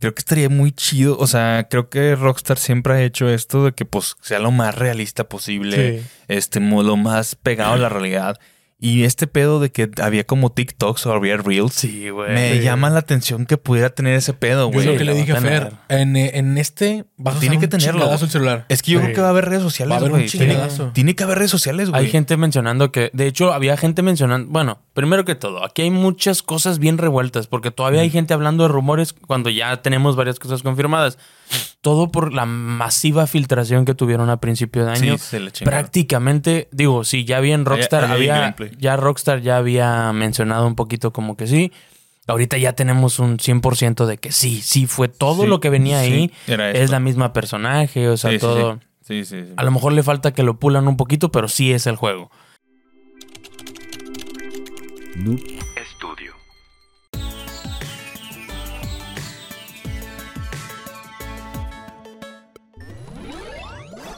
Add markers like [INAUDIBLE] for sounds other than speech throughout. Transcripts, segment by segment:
creo que estaría muy chido. O sea, creo que Rockstar siempre ha hecho esto de que pues sea lo más realista posible, Sí. este, lo más pegado a la [LAUGHS] realidad. Y este pedo de que había como TikToks o había Reels, Sí, güey. me Sí. llama la atención que pudiera tener ese pedo, güey. lo que le dije a Fer, en, en este vas a Tiene usar que un tenerlo. el celular. Es que yo Sí. creo que va a haber redes sociales, Va a haber un güey. Tiene, tiene que haber redes sociales, güey. Hay gente mencionando que, de hecho, había gente mencionando, bueno, primero que todo, aquí hay muchas cosas bien revueltas, porque todavía hay gente hablando de rumores cuando ya tenemos varias cosas confirmadas. Todo por la masiva filtración que tuvieron a principio de Sí, año. se le. Prácticamente, digo, sí, ya bien Rockstar hay había, ya Rockstar ya había mencionado un poquito como que sí. Ahorita ya tenemos un 100% de que sí, sí fue todo Sí, lo que venía sí, ahí. era Es la misma personaje, o sea, Sí, sí, todo. Sí, sí, sí. A lo mejor le falta que lo pulan un poquito, pero sí es el juego.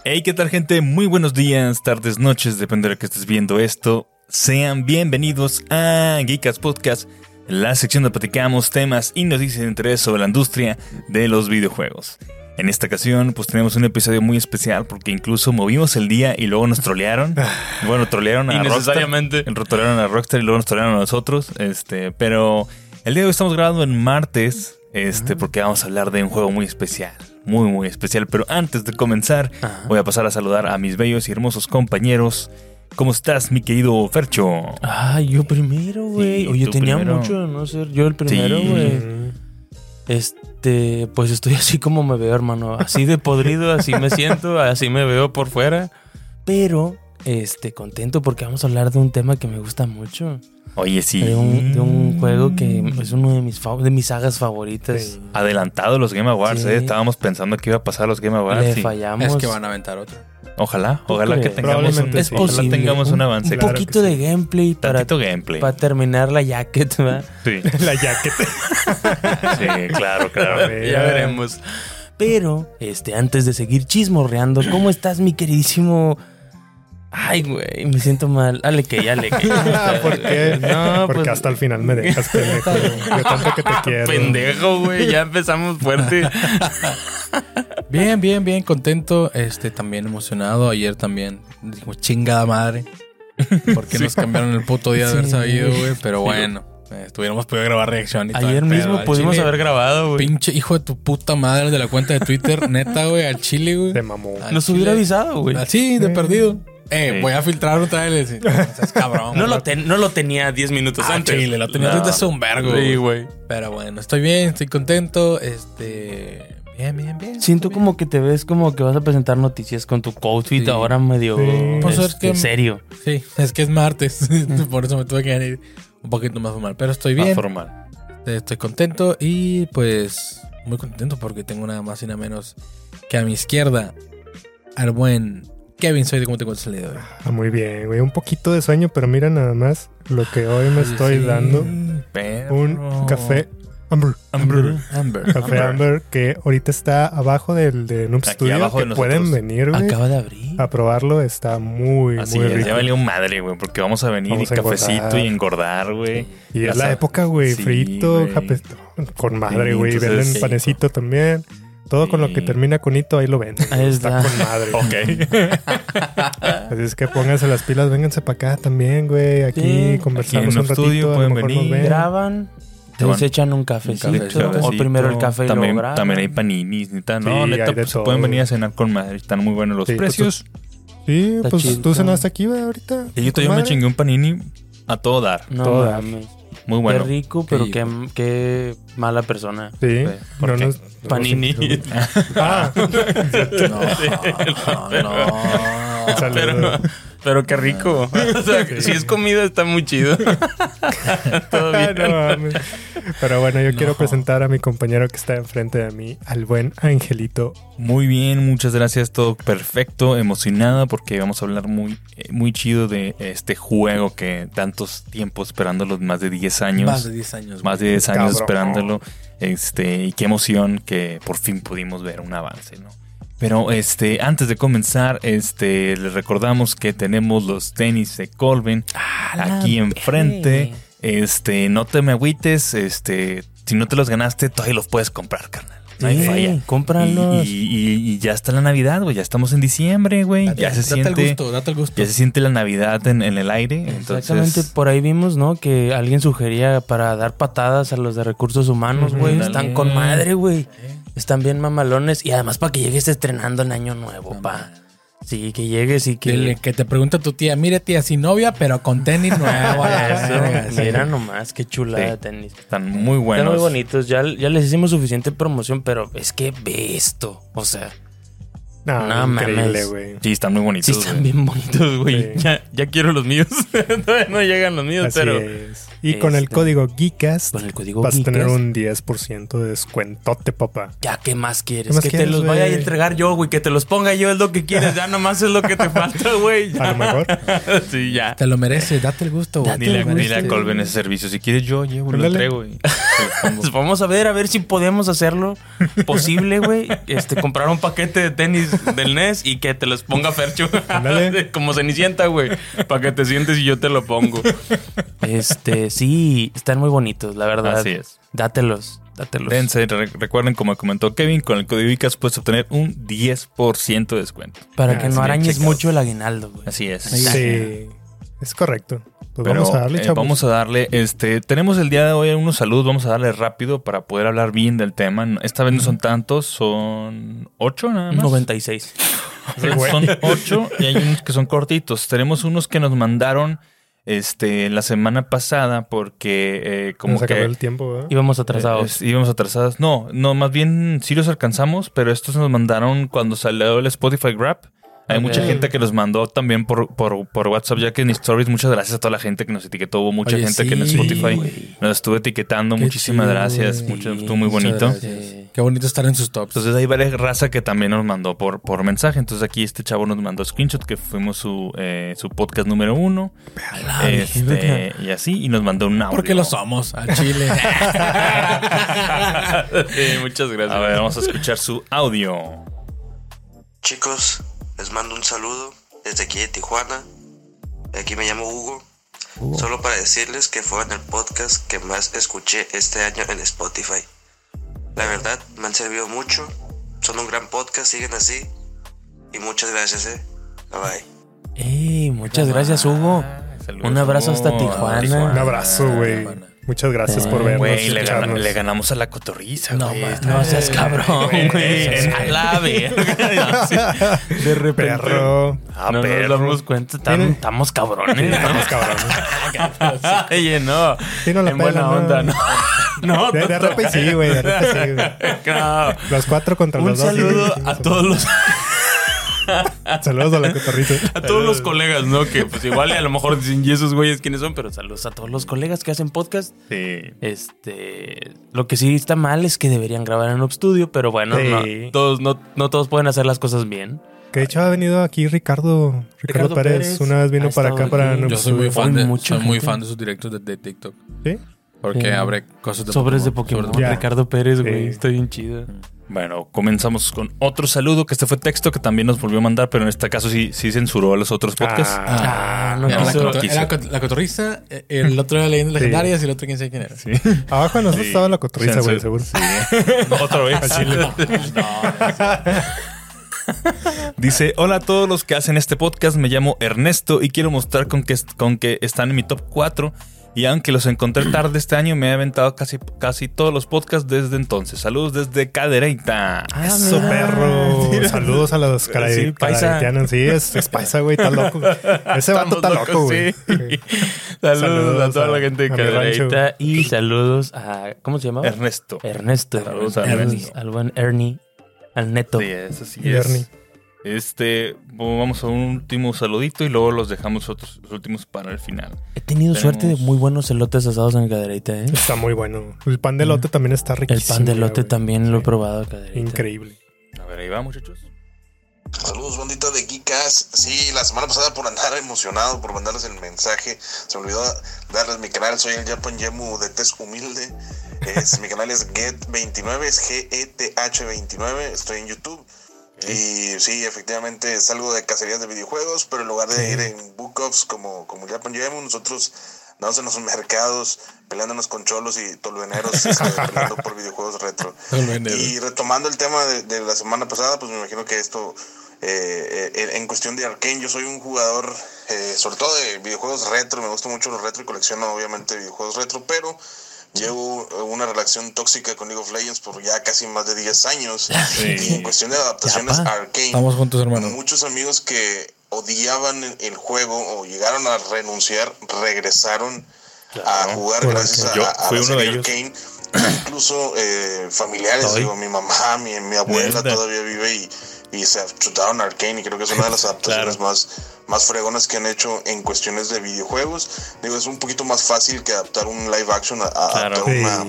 Hey, ¿qué tal, gente? Muy buenos días, tardes, noches, depende de lo que estés viendo esto. Sean bienvenidos a Geekas Podcast, la sección donde platicamos temas y noticias de interés sobre la industria de los videojuegos. En esta ocasión, pues tenemos un episodio muy especial porque incluso movimos el día y luego nos [LAUGHS] trolearon. Bueno, trolearon a Rockstar. Innecesariamente. Trolearon a Rockstar y luego nos trolearon a nosotros. Este, pero el día de hoy estamos grabando en martes, este, porque vamos a hablar de un juego muy especial. Muy, muy especial. Pero antes de comenzar, Ajá. voy a pasar a saludar a mis bellos y hermosos compañeros. ¿Cómo estás, mi querido Fercho? Ay, yo primero, güey. Sí, Oye, tenía primero. mucho de no ser yo el primero, Sí. güey. Mm, Este, pues estoy [LAUGHS] así como me veo, hermano. Así de podrido, así me siento, así me veo por fuera. Pero, este, contento porque vamos a hablar de un tema que me gusta mucho. Oye, sí. De, un, de un juego que es uno de mis, de mis sagas favoritas. sí. Adelantado los Game Awards, Sí. eh. Estábamos pensando que iba a pasar los Game Awards. Le sí. fallamos. Es que van a aventar otro. Ojalá, ¿Tú ojalá que tengamos un, es ojalá tengamos un avance. Un Claro poquito de sí. gameplay para, gameplay. para terminar la jacket, ¿verdad? Sí, [LAUGHS] La jacket. [LAUGHS] sí, claro, claro. Ya veremos. Pero, este, antes de seguir chismorreando, ¿cómo estás, mi queridísimo? Ay, güey, me siento mal. Ale que, ale que. [LAUGHS] ¿Por qué? No, Porque pues, hasta el final me dejas pendejo. Yo tanto que te quiero. pendejo, güey. Ya empezamos fuerte. Bien, bien, bien, contento. Este, también emocionado. Ayer también. Digo, chingada madre. Porque nos cambiaron el puto día de haber sabido, güey. Pero bueno, estuviéramos podido grabar reacción y Ayer mismo pudimos chile, haber grabado, güey. Pinche hijo de tu puta madre de la cuenta de Twitter, [LAUGHS] neta, güey, al chile, güey. De mamón. Al Nos chile. hubiera avisado, güey. Así, de perdido. Eh, Sí. voy a filtrar otra vez. [LAUGHS] No, seas cabrón. No güey. lo, ten- no lo tenía 10 minutos Ah, antes. chile, lo tenía No. desde un vergo. Sí, güey. Pero bueno, estoy bien, estoy contento. Este. Bien, bien, bien. Siento como que te ves como que vas a presentar noticias con tu outfit Sí. ahora medio Sí. Pues es este, que- serio. Sí, es que es martes. [LAUGHS] Por eso me tuve que venir un poquito más formal. Pero estoy Más bien. formal. Estoy contento y pues muy contento porque tengo nada más y nada menos que a mi izquierda al buen Kevin. Soy de cómo te encuentras el día de hoy. Ah, muy bien, güey. Un poquito de sueño, pero mira nada más lo que hoy me estoy Sí. dando. Perro. Un café Amber. Amber. Amber. Café Amber que ahorita está abajo del de Noob Aquí Studio. abajo que de pueden venir, güey. Acaba de abrir. A probarlo. Está muy, Así muy es, rico. ya valió madre, güey, porque vamos a venir Vamos y a cafecito engordar. y engordar, güey. Y es La época, güey. Sí, frito, con madre, Sí, güey. entonces- Venden Sí. panecito también. Todo con lo que Sí. termina con hito, ahí lo venden. Ahí está. está. con madre. [LAUGHS] Ok. [LAUGHS] Así es que pónganse las pilas, vénganse para acá también, güey. Aquí Sí, conversamos aquí en un estudio ratito. a lo pueden nos venir. ven. Graban, Van- se echan un cafecito, cafecito. o primero el café y también, luego también hay paninis, neta. No, Sí, neta, hay de pues se pueden venir a cenar con madre. Están muy buenos los Sí, pues, precios. Sí, Está pues chido. tú cenaste aquí, güey, ahorita. y yo todavía me chingué un panini a todo dar. No Todo. mames. Muy bueno. Qué rico, pero Sí. qué, qué mala persona. Sí, ¿Por no qué? nos- Panini. [LAUGHS] Ah, [LAUGHS] No, no. saludos. Pero, pero qué rico. [LAUGHS] O sea, si es comida está muy chido. [LAUGHS] Todo bien. no. Pero bueno, yo quiero presentar a mi compañero que está enfrente de mí, al buen Angelito. Muy bien, muchas gracias, todo perfecto, emocionada porque vamos a hablar muy, eh, muy chido de este juego que tantos tiempos esperándolo, más de 10 años. Más de 10 años. más de güey. 10 años Cabrón. esperándolo. Este, y qué emoción que por fin pudimos ver un avance, ¿no? Pero este, antes de comenzar, este, les recordamos que tenemos los tenis de Colvin aquí enfrente. Este, no te me agüites, este, si no te los ganaste, todavía los puedes comprar, carnal. No hay Sí, falla. cómpralos. Y, y- y ya está la Navidad, güey. Ya estamos en diciembre, güey. Ya se date el siente. gusto, date el gusto. Ya se siente la Navidad en, en el aire. Exactamente, Entonces, por ahí vimos, ¿no? Que alguien sugería para dar patadas a los de recursos humanos, güey. Están con madre, güey. Están bien mamalones. Y además para que llegues estrenando en año nuevo, pa. Sí, que llegues y que... Que, que te pregunta tu tía, mire tía, sin novia, pero con tenis nuevo. [LAUGHS] Eso, mira nomás, qué chulada Sí. de tenis. están muy buenos. Están muy bonitos. Ya, ya les hicimos suficiente promoción, pero es que ve esto. O sea, No, No increíble, mames. güey. Sí, están muy bonitos. sí están bien bonitos, güey. Sí. Ya, ya quiero los míos. [LAUGHS] Todavía no llegan los míos, Así pero... es. Y con el este, código GEEKAST Con el código vas a tener un 10% de descuentote, papá. Ya, ¿qué más quieres? ¿Qué más que te los vaya a entregar yo, güey. Que te los ponga yo es lo que quieres. Ya nomás es lo que te falta, güey. [LAUGHS] A lo mejor. [LAUGHS] sí, ya. Te lo mereces, date el gusto, güey. Date Dile, el a- dile a gusto. Colben ese servicio. Si quieres, yo llevo, lo entrego y. [LAUGHS] Pues vamos a ver, a ver si podemos hacerlo posible, güey. Este, comprar un paquete de tenis del NES y que te los ponga Fercho. Como Cenicienta, güey. Para que te sientes y yo te lo pongo. Este, sí, están muy bonitos, la verdad. Así es. Dátelos, dátelos. Dense, re- recuerden, como comentó Kevin, con el código ICAS puedes obtener un 10% de descuento. Para Ah, que no arañes checado. mucho el aguinaldo, güey. Así es. Sí, es correcto. Pues Pero, vamos a darle, eh, vamos a darle, este, tenemos el día de hoy unos saludos, vamos a darle rápido para poder hablar bien del tema. Esta vez no son tantos, son ocho nada más. 96. Sí, güey. Son ocho y hay unos que son cortitos. Tenemos unos que nos mandaron este la semana pasada porque eh, como Nos acabó que el tiempo, ¿verdad? Íbamos atrasados. eh, íbamos atrasados. No, no, más bien sí los alcanzamos, pero estos nos mandaron cuando salió el Spotify Grab. Hay mucha gente que los mandó también por, por, por WhatsApp, ya que en Stories, muchas gracias a toda la gente que nos etiquetó. Hubo mucha Oye, gente que en Spotify nos estuvo etiquetando. Qué Muchísimas chido, gracias. Mucho, estuvo muy bonito. gracias. Qué bonito estar en sus tops. Entonces hay varias raza que también nos mandó por, por mensaje. Entonces aquí este chavo nos mandó screenshot que fuimos su, eh, su podcast número uno. Este, y así, y nos mandó un audio. Porque lo somos, al chile. [LAUGHS] Sí, muchas gracias. A ver, vamos a escuchar su audio. Chicos, les mando un saludo desde aquí de Tijuana. Aquí me llamo Hugo. Solo para decirles que fue en el podcast que más escuché este año en Spotify. La verdad, me han servido mucho. Son un gran podcast, siguen así. Y muchas gracias, eh. Bye bye. Ey, muchas gracias, Hugo. Saludos, Un abrazo hasta Hugo. Tijuana. Un abrazo, güey. Muchas gracias por vernos. Güey, le, le ganamos a la cotorriza, No. Está- No seas cabrón, Güey, güey. en- A la verga. Sí. De repente. Perro. Ah, no perro. nos damos cuenta. Estamos cabrones. Estamos cabrones. [LAUGHS] Oye, no. Sí, no la en buena pelan, no. onda, no. [LAUGHS] No, De, de repente sí, güey. De repente sí, güey. [LAUGHS] no. Los cuatro contra Un los dos. saludo sí, a todos los [LAUGHS] Saludos a la cotorrita. a todos los colegas, ¿no? Que pues igual y a lo mejor dicen, ¿y esos güeyes quiénes son? Pero saludos a todos los colegas que hacen podcast. Sí. Este, lo que sí está mal es que deberían grabar en un studio, pero bueno, Sí. no, todos, no, no todos pueden hacer las cosas bien. Que de hecho ha venido aquí Ricardo, Ricardo, Ricardo Pérez. Pérez Una vez vino para acá estado para aquí. Yo soy muy fan de, soy muy fan de sus directos de, de TikTok. ¿Sí? Porque Sí. abre cosas de Sobres de Pokémon. Sobres de Ya. Ricardo Pérez, güey, Sí. está bien chido. Bueno, comenzamos con otro saludo, que este fue texto que también nos volvió a mandar, pero en este caso sí, sí censuró a los otros podcasts. Ah, Ah, no Era la, quiso. era la cotorriza, eh, el otro era leyendas Sí. legendarias y el otro quién sabe quién era. Abajo de nosotros Sí. estaba la cotorriza, güey, seguro. [LAUGHS] Otra vez. [LAUGHS] [LAUGHS] [LAUGHS] Dice, hola a todos los que hacen este podcast, me llamo Ernesto y quiero mostrar con que, con que están en mi top 4 y aunque los encontré [CLEARS THROAT] tarde este año, me he aventado casi, casi todos los podcasts desde entonces. Saludos desde Cadereyta. Ah, Eso, mira. perro. [LAUGHS] Saludos a los Sí, paisa. Sí, es, es paisa, güey. Está loco. [LAUGHS] Ese vato está loco, güey. sí. Saludos, a toda la gente de a mi rancho. Cadereyta y saludos a. ¿Cómo se llamaba? Ernesto. Ernesto. Saludos a Ernie, Ernesto. Al buen Ernie. Al neto. Sí, eso sí Y es. Este, vamos a un último saludito y luego los dejamos otros, los últimos para el final. He tenido Tenemos- suerte de muy buenos elotes asados en Cadereyta, ¿eh? Está muy bueno. El pan de lote también está El riquísimo. pan de elote también lo he Sí. probado en Cadereyta. Increíble. A ver, ahí va, muchachos. Saludos, bandita de Geekas. Sí, la semana pasada por andar emocionado, por mandarles el mensaje, se me olvidó darles mi canal. Soy el Japan Yemu de Test Humilde. Es, mi canal es Get29, es G-E-T-H29. Estoy en YouTube. Y sí, efectivamente salgo de cacerías de videojuegos, pero en lugar de ir en book offs como, como Japan Yemu, nosotros dándose en los mercados, peleándonos con cholos y tolveneros, [LAUGHS] este, peleando por videojuegos retro. Y retomando el tema de, de la semana pasada, pues me imagino que esto, eh, eh, en cuestión de Arkane, yo soy un jugador, eh, sobre todo de videojuegos retro, me gustan mucho los retro y colecciono obviamente videojuegos retro, pero llevo una relación tóxica con League of Legends por ya casi más de 10 años. Y en cuestión de adaptaciones Ya, pa. Arkane, Estamos juntos, hermano. muchos amigos que odiaban el- juego o llegaron a renunciar, regresaron a jugar Por gracias a, a fui la uno de serie ellos. Arkane. Incluso eh, familiares, digo, mi mamá, mi, mi abuela todavía vive y, y se chutaron Arkane y creo que es una de las [LAUGHS] adaptaciones Claro. más, más fregonas que han hecho en cuestiones de videojuegos. Digo, es un poquito más fácil que adaptar un live action a, a Claro. adaptar una,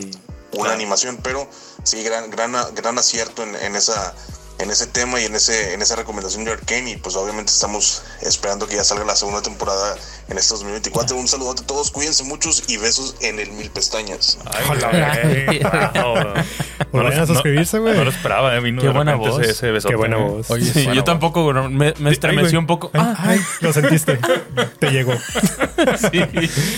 una animación, pero sí, gran, gran, gran acierto en, en esa en ese tema y en ese en esa recomendación de Arkane y pues obviamente estamos esperando que ya salga la segunda temporada en este 2024. Un saludote a todos, cuídense muchos y besos en el mil pestañas. Ay. Wow. [LAUGHS] No lo- a suscribirse, güey. No lo esperaba, eh. Vino Qué buena voz. Ese, ese besote, Qué buena voz. Oye, Sí, yo tampoco, güey, me, me estremecí güey. un poco. Ay, Ah, ay, lo sentiste. [LAUGHS] Te llegó. [LAUGHS] Sí.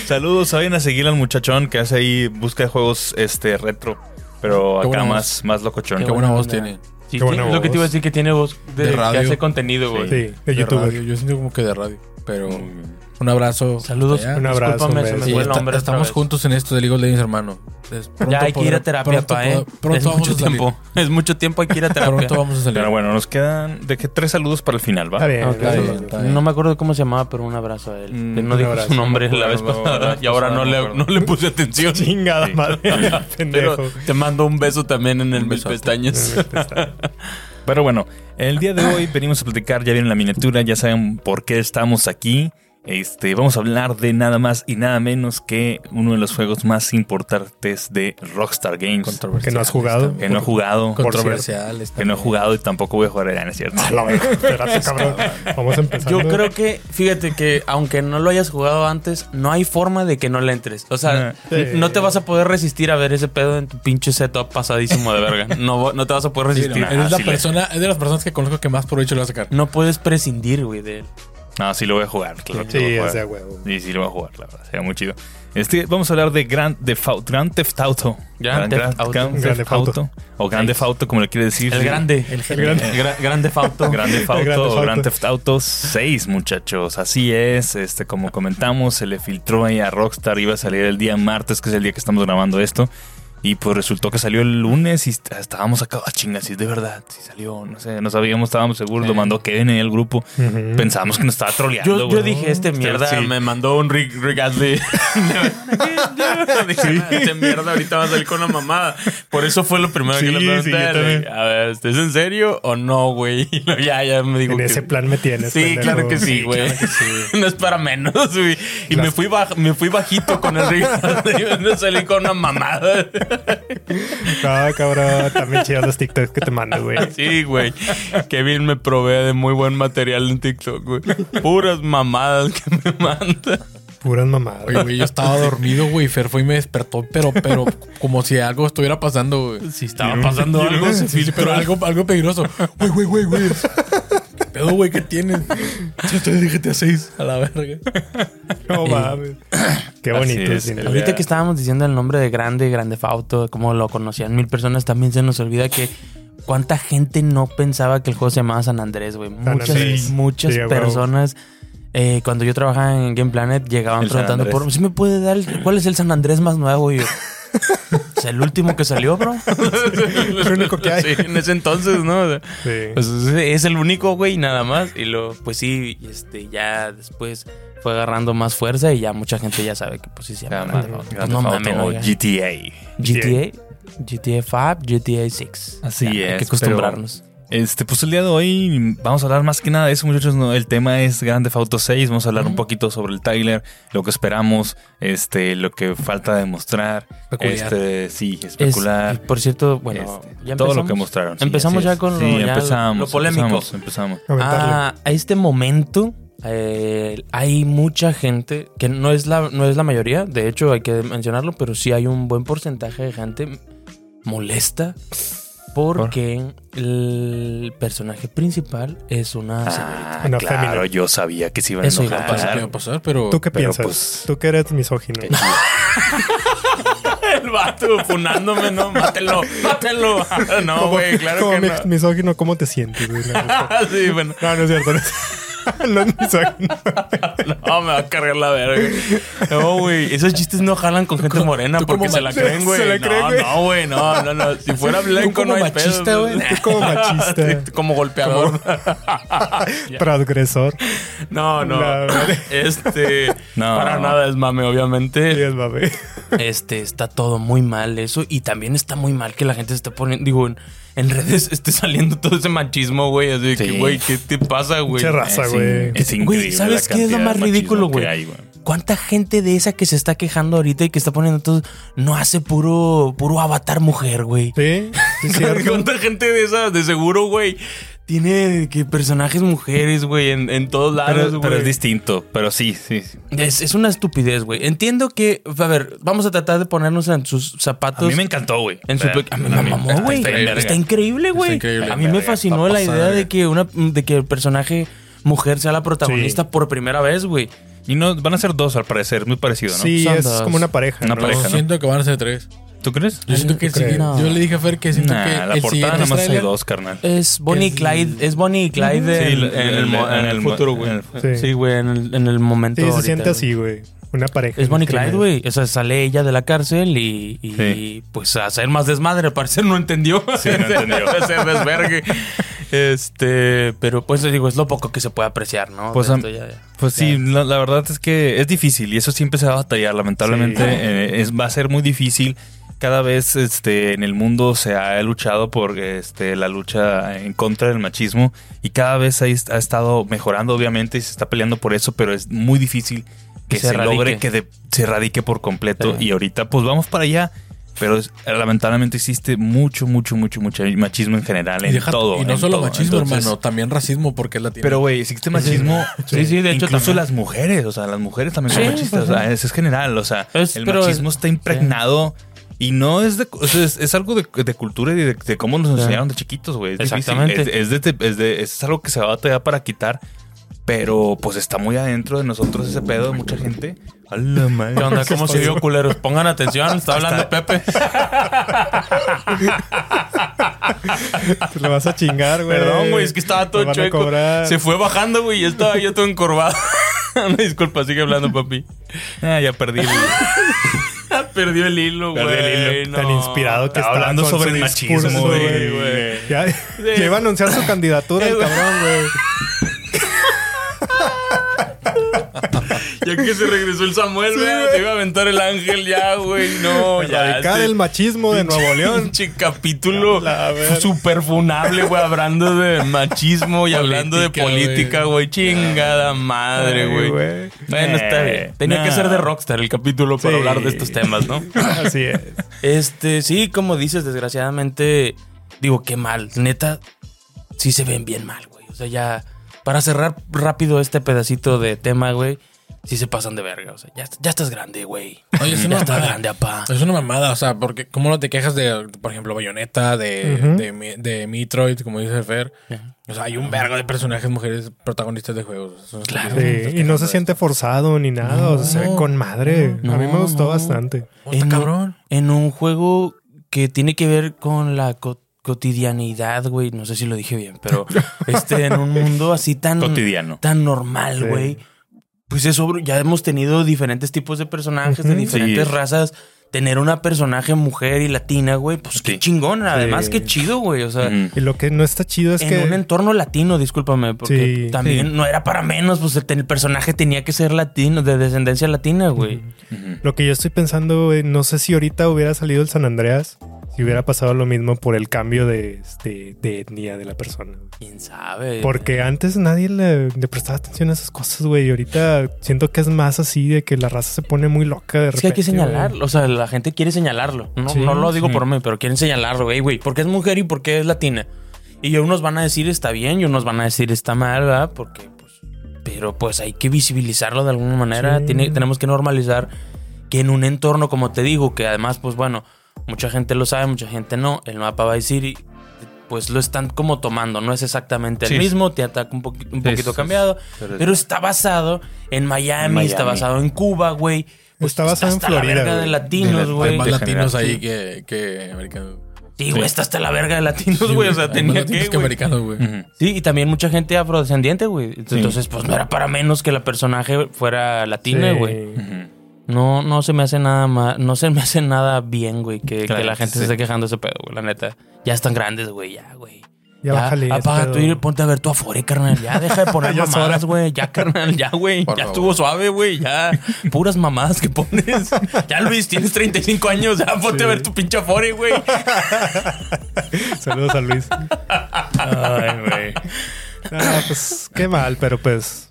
Saludos, vayan a seguir al muchachón que hace ahí, busca de juegos este retro, pero Qué acá más, más locochón. Qué buena voz onda. tiene. Sí, Qué buena tiene- lo que te voz. iba a decir que tiene voz de, De que radio. hace contenido, güey. Sí, de De youtuber. radio, Yo siento como que de radio. Pero. Un abrazo. Saludos. allá. Un abrazo, Discúlpame, un se me fue el nombre estamos juntos en esto de League of Legends, hermano. Ya hay que ir a terapia, pronto pa, ¿eh? Pronto es vamos mucho a salir. tiempo. [LAUGHS] Es mucho tiempo, hay que ir a terapia. Pronto vamos a salir. Pero bueno, nos quedan de que tres saludos para el final, ¿va? Está bien. Ok. Está eso bien, es- está bien. No me acuerdo cómo se llamaba, pero un abrazo a él. Mm, no dijo abrazo. su nombre la vez pasada y ahora no, le, acuerdo. no le puse atención. [LAUGHS] Chingada Sí. madre. [LAUGHS] Pero Pendejo. te mando un beso también en el mis pestañas. Pero bueno, el día de hoy venimos a platicar, ya vieron la miniatura, ya saben por qué estamos aquí. Este, vamos a hablar de nada más y nada menos que uno de los juegos más importantes de Rockstar Games. Controversial. Que no has jugado. Que no he jugado. Controversial. Que no he jugado y tampoco voy a jugar, ¿no es cierto? A la verga, Espérate, [LAUGHS] cabrón. Vamos empezando. Yo creo que, fíjate que aunque no lo hayas jugado antes, no hay forma de que no le entres. O sea, Sí. no te vas a poder resistir a ver ese pedo en tu pinche setup pasadísimo de verga. No, no te vas a poder Sí, resistir. no, eres la sí persona, es de las personas que conozco que más provecho le va a sacar. No puedes prescindir, güey, de él. No, sí lo voy a jugar, claro. Sí, lo voy a es jugar. de huevo. Sí, sí lo voy a jugar, la verdad. Sería muy chido. Este, vamos a hablar de Grand, de Fau- Grand Theft Auto. Grand Theft Auto. Grand Theft Auto. O Grand Theft Auto, como le quiere decir. El Sí. grande. El El, grande. gra- [LAUGHS] grande Fauto. Grand Theft Auto Grand Theft o Auto. Grand Theft Auto 6, muchachos. Así es. Este, como comentamos, se le filtró ahí a Rockstar. Iba a salir el día martes, que es el día que estamos grabando esto. Y pues resultó que salió el lunes y est- estábamos acá, ah, chingas, sí, de verdad, sí salió, no sé, no sabíamos, estábamos seguros, lo mandó Kevin en el grupo. Pensábamos que nos estaba troleando. Yo, yo dije, este mierda Sí. me mandó un Rick, Rick Astley. [LAUGHS] dije, "Ah, este mierda ahorita va a salir con una mamada. Por eso fue lo primero Sí, que le sí, pregunté. dije, a ver, ¿estás en serio o no, güey? [LAUGHS] Ya, ya me dijo En que- ese plan me tienes. Sí, pendejo. claro que sí, güey. [LAUGHS] No es para menos, güey. Y me fui, baj- me fui bajito con el Rick Astley. No salí con una mamada. [LAUGHS] Ah, cabrón. También chidos los TikToks que te mando, güey. [LAUGHS] Sí, güey. Kevin me provee de muy buen material en TikTok, güey. Puras mamadas que me manda. Puras mamadas. Oye, güey, yo estaba dormido, güey. Fer fue y me despertó, pero, pero como si algo estuviera pasando, güey. Si estaba pasando algo, Sí, sí, pero algo, algo peligroso. Güey, güey, güey, güey. ¿Qué pedo, güey? ¿Qué tienes? [LAUGHS] Yo te dije GTA 6 a la verga. [LAUGHS] No mames. Qué bonito. es, sí, el- ¿no? Ahorita que estábamos diciendo el nombre de Grande, Grande Fauto, como lo conocían mil personas, también se nos olvida que cuánta gente no pensaba que el juego se llamaba San Andrés, güey. Muchas, Andrés. muchas Sí, personas. eh, cuando yo trabajaba en Game Planet llegaban preguntando por si me puede dar el- cuál es el San Andrés más nuevo y yo, [LAUGHS] [LAUGHS] es el último que salió, bro. [LAUGHS] Es el único que hay. Sí, en ese entonces, ¿no? O sea, Sí. pues es el único, güey, nada más. Y luego, pues sí, este, ya después fue agarrando más fuerza y ya mucha gente ya sabe que pues sí se llama. Grand Grand Theft Auto. Grand no mames, no. GTA. GTA, GTA 5, GTA 6. Así Ya, Hay es, que acostumbrarnos. Este, pues el día de hoy vamos a hablar más que nada de eso, muchachos. No, el tema es Grande Auto 6. Vamos a hablar un poquito sobre el Tyler, lo que esperamos, este, lo que falta demostrar. Especular. Este, sí, Es- especular. por cierto, bueno, este, ya todo lo empezamos? que mostraron. sí, Empezamos ya es. con lo- Sí, ya empezamos, lo polémico. Empezamos, empezamos. Ah, a este momento eh, hay mucha gente que no es la no es la mayoría, de hecho hay que mencionarlo, pero sí hay un buen porcentaje de gente molesta Porque el personaje principal es una señorita. Ah, Una claro, fémina. yo sabía que se iban a Eso iba a pasar, pero. ¿Tú qué pero, piensas? pues, Tú que eres misógino. [LAUGHS] El vato funándome, ¿no? Mátenlo, mátenlo. [LAUGHS] No, güey, claro como que no. misógino, ¿cómo te sientes? güey? [LAUGHS] Sí, bueno. no, no es cierto. No es, no [LAUGHS] [LAUGHS] No, me va a cargar la verga. No, güey. Esos chistes no jalan con gente morena porque se la creen, güey. [LAUGHS] se la no, creen, güey. no, güey. No, no, no. Si fuera blanco, no hay machista, güey. Tú como machista, Sí, Como golpeador. transgresor. No, no. Este. No. Para nada es mame, Sí, obviamente. es mame. Este, está todo muy mal eso. Y también está muy mal que la gente se esté poniendo. Digo, en, redes [LAUGHS] esté saliendo todo ese machismo, güey. Así de que, Sí. güey, ¿qué te pasa, güey? Mucha raza, Es, güey. in- es increíble. Güey, ¿sabes qué es lo más ridículo, güey? ¿Cuánta gente de esa que se está quejando ahorita y que está poniendo todo no hace puro puro avatar mujer, güey? Sí, sí, [LAUGHS] es cierto. ¿Cuánta gente de esa, de seguro, güey, tiene que personajes mujeres, güey, en, en todos lados, Pero, güey? pero es distinto. Pero sí, sí. sí. Es, es una estupidez, güey. Entiendo que, a ver, vamos a tratar de ponernos en sus A zapatos. mí me encantó, güey. En su a mí me mamó, está- güey. está increíble, güey. increíble. A mí me fascinó la idea de de que una de que el personaje mujer sea la protagonista Sí. por primera vez, güey. Y no, van a ser dos, al parecer. Muy parecido, ¿no? Sí, Son es dos. como una pareja. Una ¿no? pareja, ¿no? Siento que van a ser tres. ¿Tú crees? Yo siento que el creo. siguiente- No. Yo le dije a Fer que siento Nah, que la el portada nada más hay dos, carnal. Es Bonnie y Clyde. Es Bonnie y Clyde Sí, en, el, mo- en el futuro, güey. en el- Sí. Güey, en el, en el momento. Sí, se ahorita, siente así, güey. Una pareja. Es Bonnie Clyde, güey. O sea, sale ella de la cárcel y, y, Sí. pues a hacer más desmadre. [LAUGHS] Al parecer no entendió. Sí, no entendió. [LAUGHS] hacer desvergue. Este, pero pues digo, es lo poco que se puede apreciar, ¿no? Pues, ya- ya. Pues sí, la, la verdad es que es difícil y eso siempre se va a batallar. Lamentablemente Sí. eh, es, va a ser muy difícil. Cada vez este, en el mundo se ha luchado por este, la lucha en contra del machismo y cada vez ha, ha estado mejorando, obviamente, y se está peleando por eso, pero es muy difícil que, Que se se, logre que de- se erradique por completo. Sí. Y ahorita, pues vamos para allá. Pero lamentablemente existe mucho, mucho, mucho, mucho machismo en general, Y, en deja- todo. y no solo todo. machismo, Entonces- hermano, también racismo porque es latino. pero, güey, existe machismo. Sí, sí, de hecho Incluso también. las mujeres, o sea, las mujeres también son Sí, machistas. pues, o sea, es, es general, o sea, Es- el machismo es- está impregnado. Y no es de. o sea, es, es algo de, de cultura y de, de cómo nos enseñaron de chiquitos, güey. Es. Exactamente. Es, es de- es de- es algo que se va a batallar para quitar. Pero pues está muy adentro de nosotros ese pedo de mucha gente. A la madre. ¿Qué onda? ¿Cómo se vio, culeros? Pongan atención, está hablando Pepe. [LAUGHS] Te lo vas a chingar, güey. Perdón, güey, es que estaba todo chueco. Se fue bajando, güey, y yo estaba yo todo encorvado. Una [LAUGHS] disculpa, sigue hablando, papi. Ah, ya perdí. el- [LAUGHS] Perdió el hilo, güey. Perdió el hilo. no. Tan inspirado que está hablando sobre el machismo, güey. Ya, [LAUGHS] ya iba a anunciar su candidatura el cabrón, güey. Ya que se regresó el Samuel, güey, se iba a aventar el ángel ya, güey. No, ya. Erradicar este el machismo de Nuevo León. Pinche capítulo super funable, güey, hablando de machismo y hablando de Política, güey. Chingada madre, güey. güey. Bueno, está bien. Tenía que ser de Rockstar el capítulo para Sí. hablar de estos temas, ¿no? [LAUGHS] Así es. Este, sí, como dices, desgraciadamente, digo, qué mal. Neta, sí se ven bien mal, güey. O sea, ya, para cerrar rápido este pedacito de tema, güey, sí se pasan de verga. O sea, ya, ya estás grande, güey. Oye, es ya una estás mamada. grande, apá. Es una mamada, o sea, porque ¿cómo no te quejas de, por ejemplo, Bayonetta, de, de, de Metroid, como dice Fer? O sea, hay un vergo de personajes mujeres protagonistas de juegos. Claro. Sí, y no se siente forzado ni nada. o sea, se ve No, con madre. no, a mí me gustó no. bastante. Oh, En un- cabrón. En un juego que tiene que ver con la co- cotidianidad, güey. No sé si lo dije bien, pero [LAUGHS] este, en un mundo así tan Cotidiano. tan normal, Sí. Pues eso, ya hemos tenido diferentes tipos de personajes, de diferentes Sí. razas. Tener una personaje mujer y latina, güey, pues qué chingón. Además, Sí. qué chido, güey. O sea. Y lo que no está chido es en que. un entorno latino, discúlpame, porque Sí. también Sí. no era para menos, pues el, el personaje tenía que ser latino, de descendencia latina, güey. Lo que yo estoy pensando, güey, no sé si ahorita hubiera salido el San Andreas, si hubiera pasado lo mismo por el cambio de, este, de etnia de la persona. ¿Quién sabe? Porque antes nadie le, le prestaba atención a esas cosas, güey. Y ahorita siento que es más así de que la raza se pone muy loca de Es repente. que hay que señalarlo. O sea, la gente quiere señalarlo. No, Sí, no lo digo sí. por mí, pero quieren señalarlo, güey, güey. Porque es mujer y porque es latina. Y unos van a decir está bien y unos van a decir está mal, ¿verdad? Porque, pues. Pero pues hay que visibilizarlo de alguna manera. Sí. Tiene, tenemos que normalizar que en un entorno, como te digo, que además, pues bueno, mucha gente lo sabe, mucha gente no. El mapa va a decir y pues lo están como tomando. No es exactamente Sí. el mismo, te ataca un, un poquito sí, cambiado. pero- Pero está basado en Miami, está basado en Cuba, güey. Pues Está basado en hasta la Florida, verga de güey. latinos, Hay güey. más de latinos general, ahí sí. que, que americanos. Sí, güey, está hasta la verga de latinos, güey. O sea, Hay más tenía latinos que, que güey. americanos, güey. Sí, y también mucha gente afrodescendiente, güey. Entonces, pues no era para menos que la personaje fuera latina, Sí. güey. No, no se me hace nada más, no se me hace nada bien, güey, que, Claro, que la gente sí. se esté quejando de ese pedo, güey, la neta. Ya están grandes, güey, ya, güey. Ya bájale. ese apaga pedo. Twitter, ponte a ver tu afore, carnal. Ya deja de poner [LAUGHS] Ya mamadas, güey. Ya, carnal, ya, güey. Ya favor. estuvo suave, güey. Ya, puras mamadas que pones. Ya, Luis, tienes 35 años. Ya, ponte a ver tu pinche afore, güey. [LAUGHS] Saludos a Luis. Ay, güey. Ah, pues qué mal, pero pues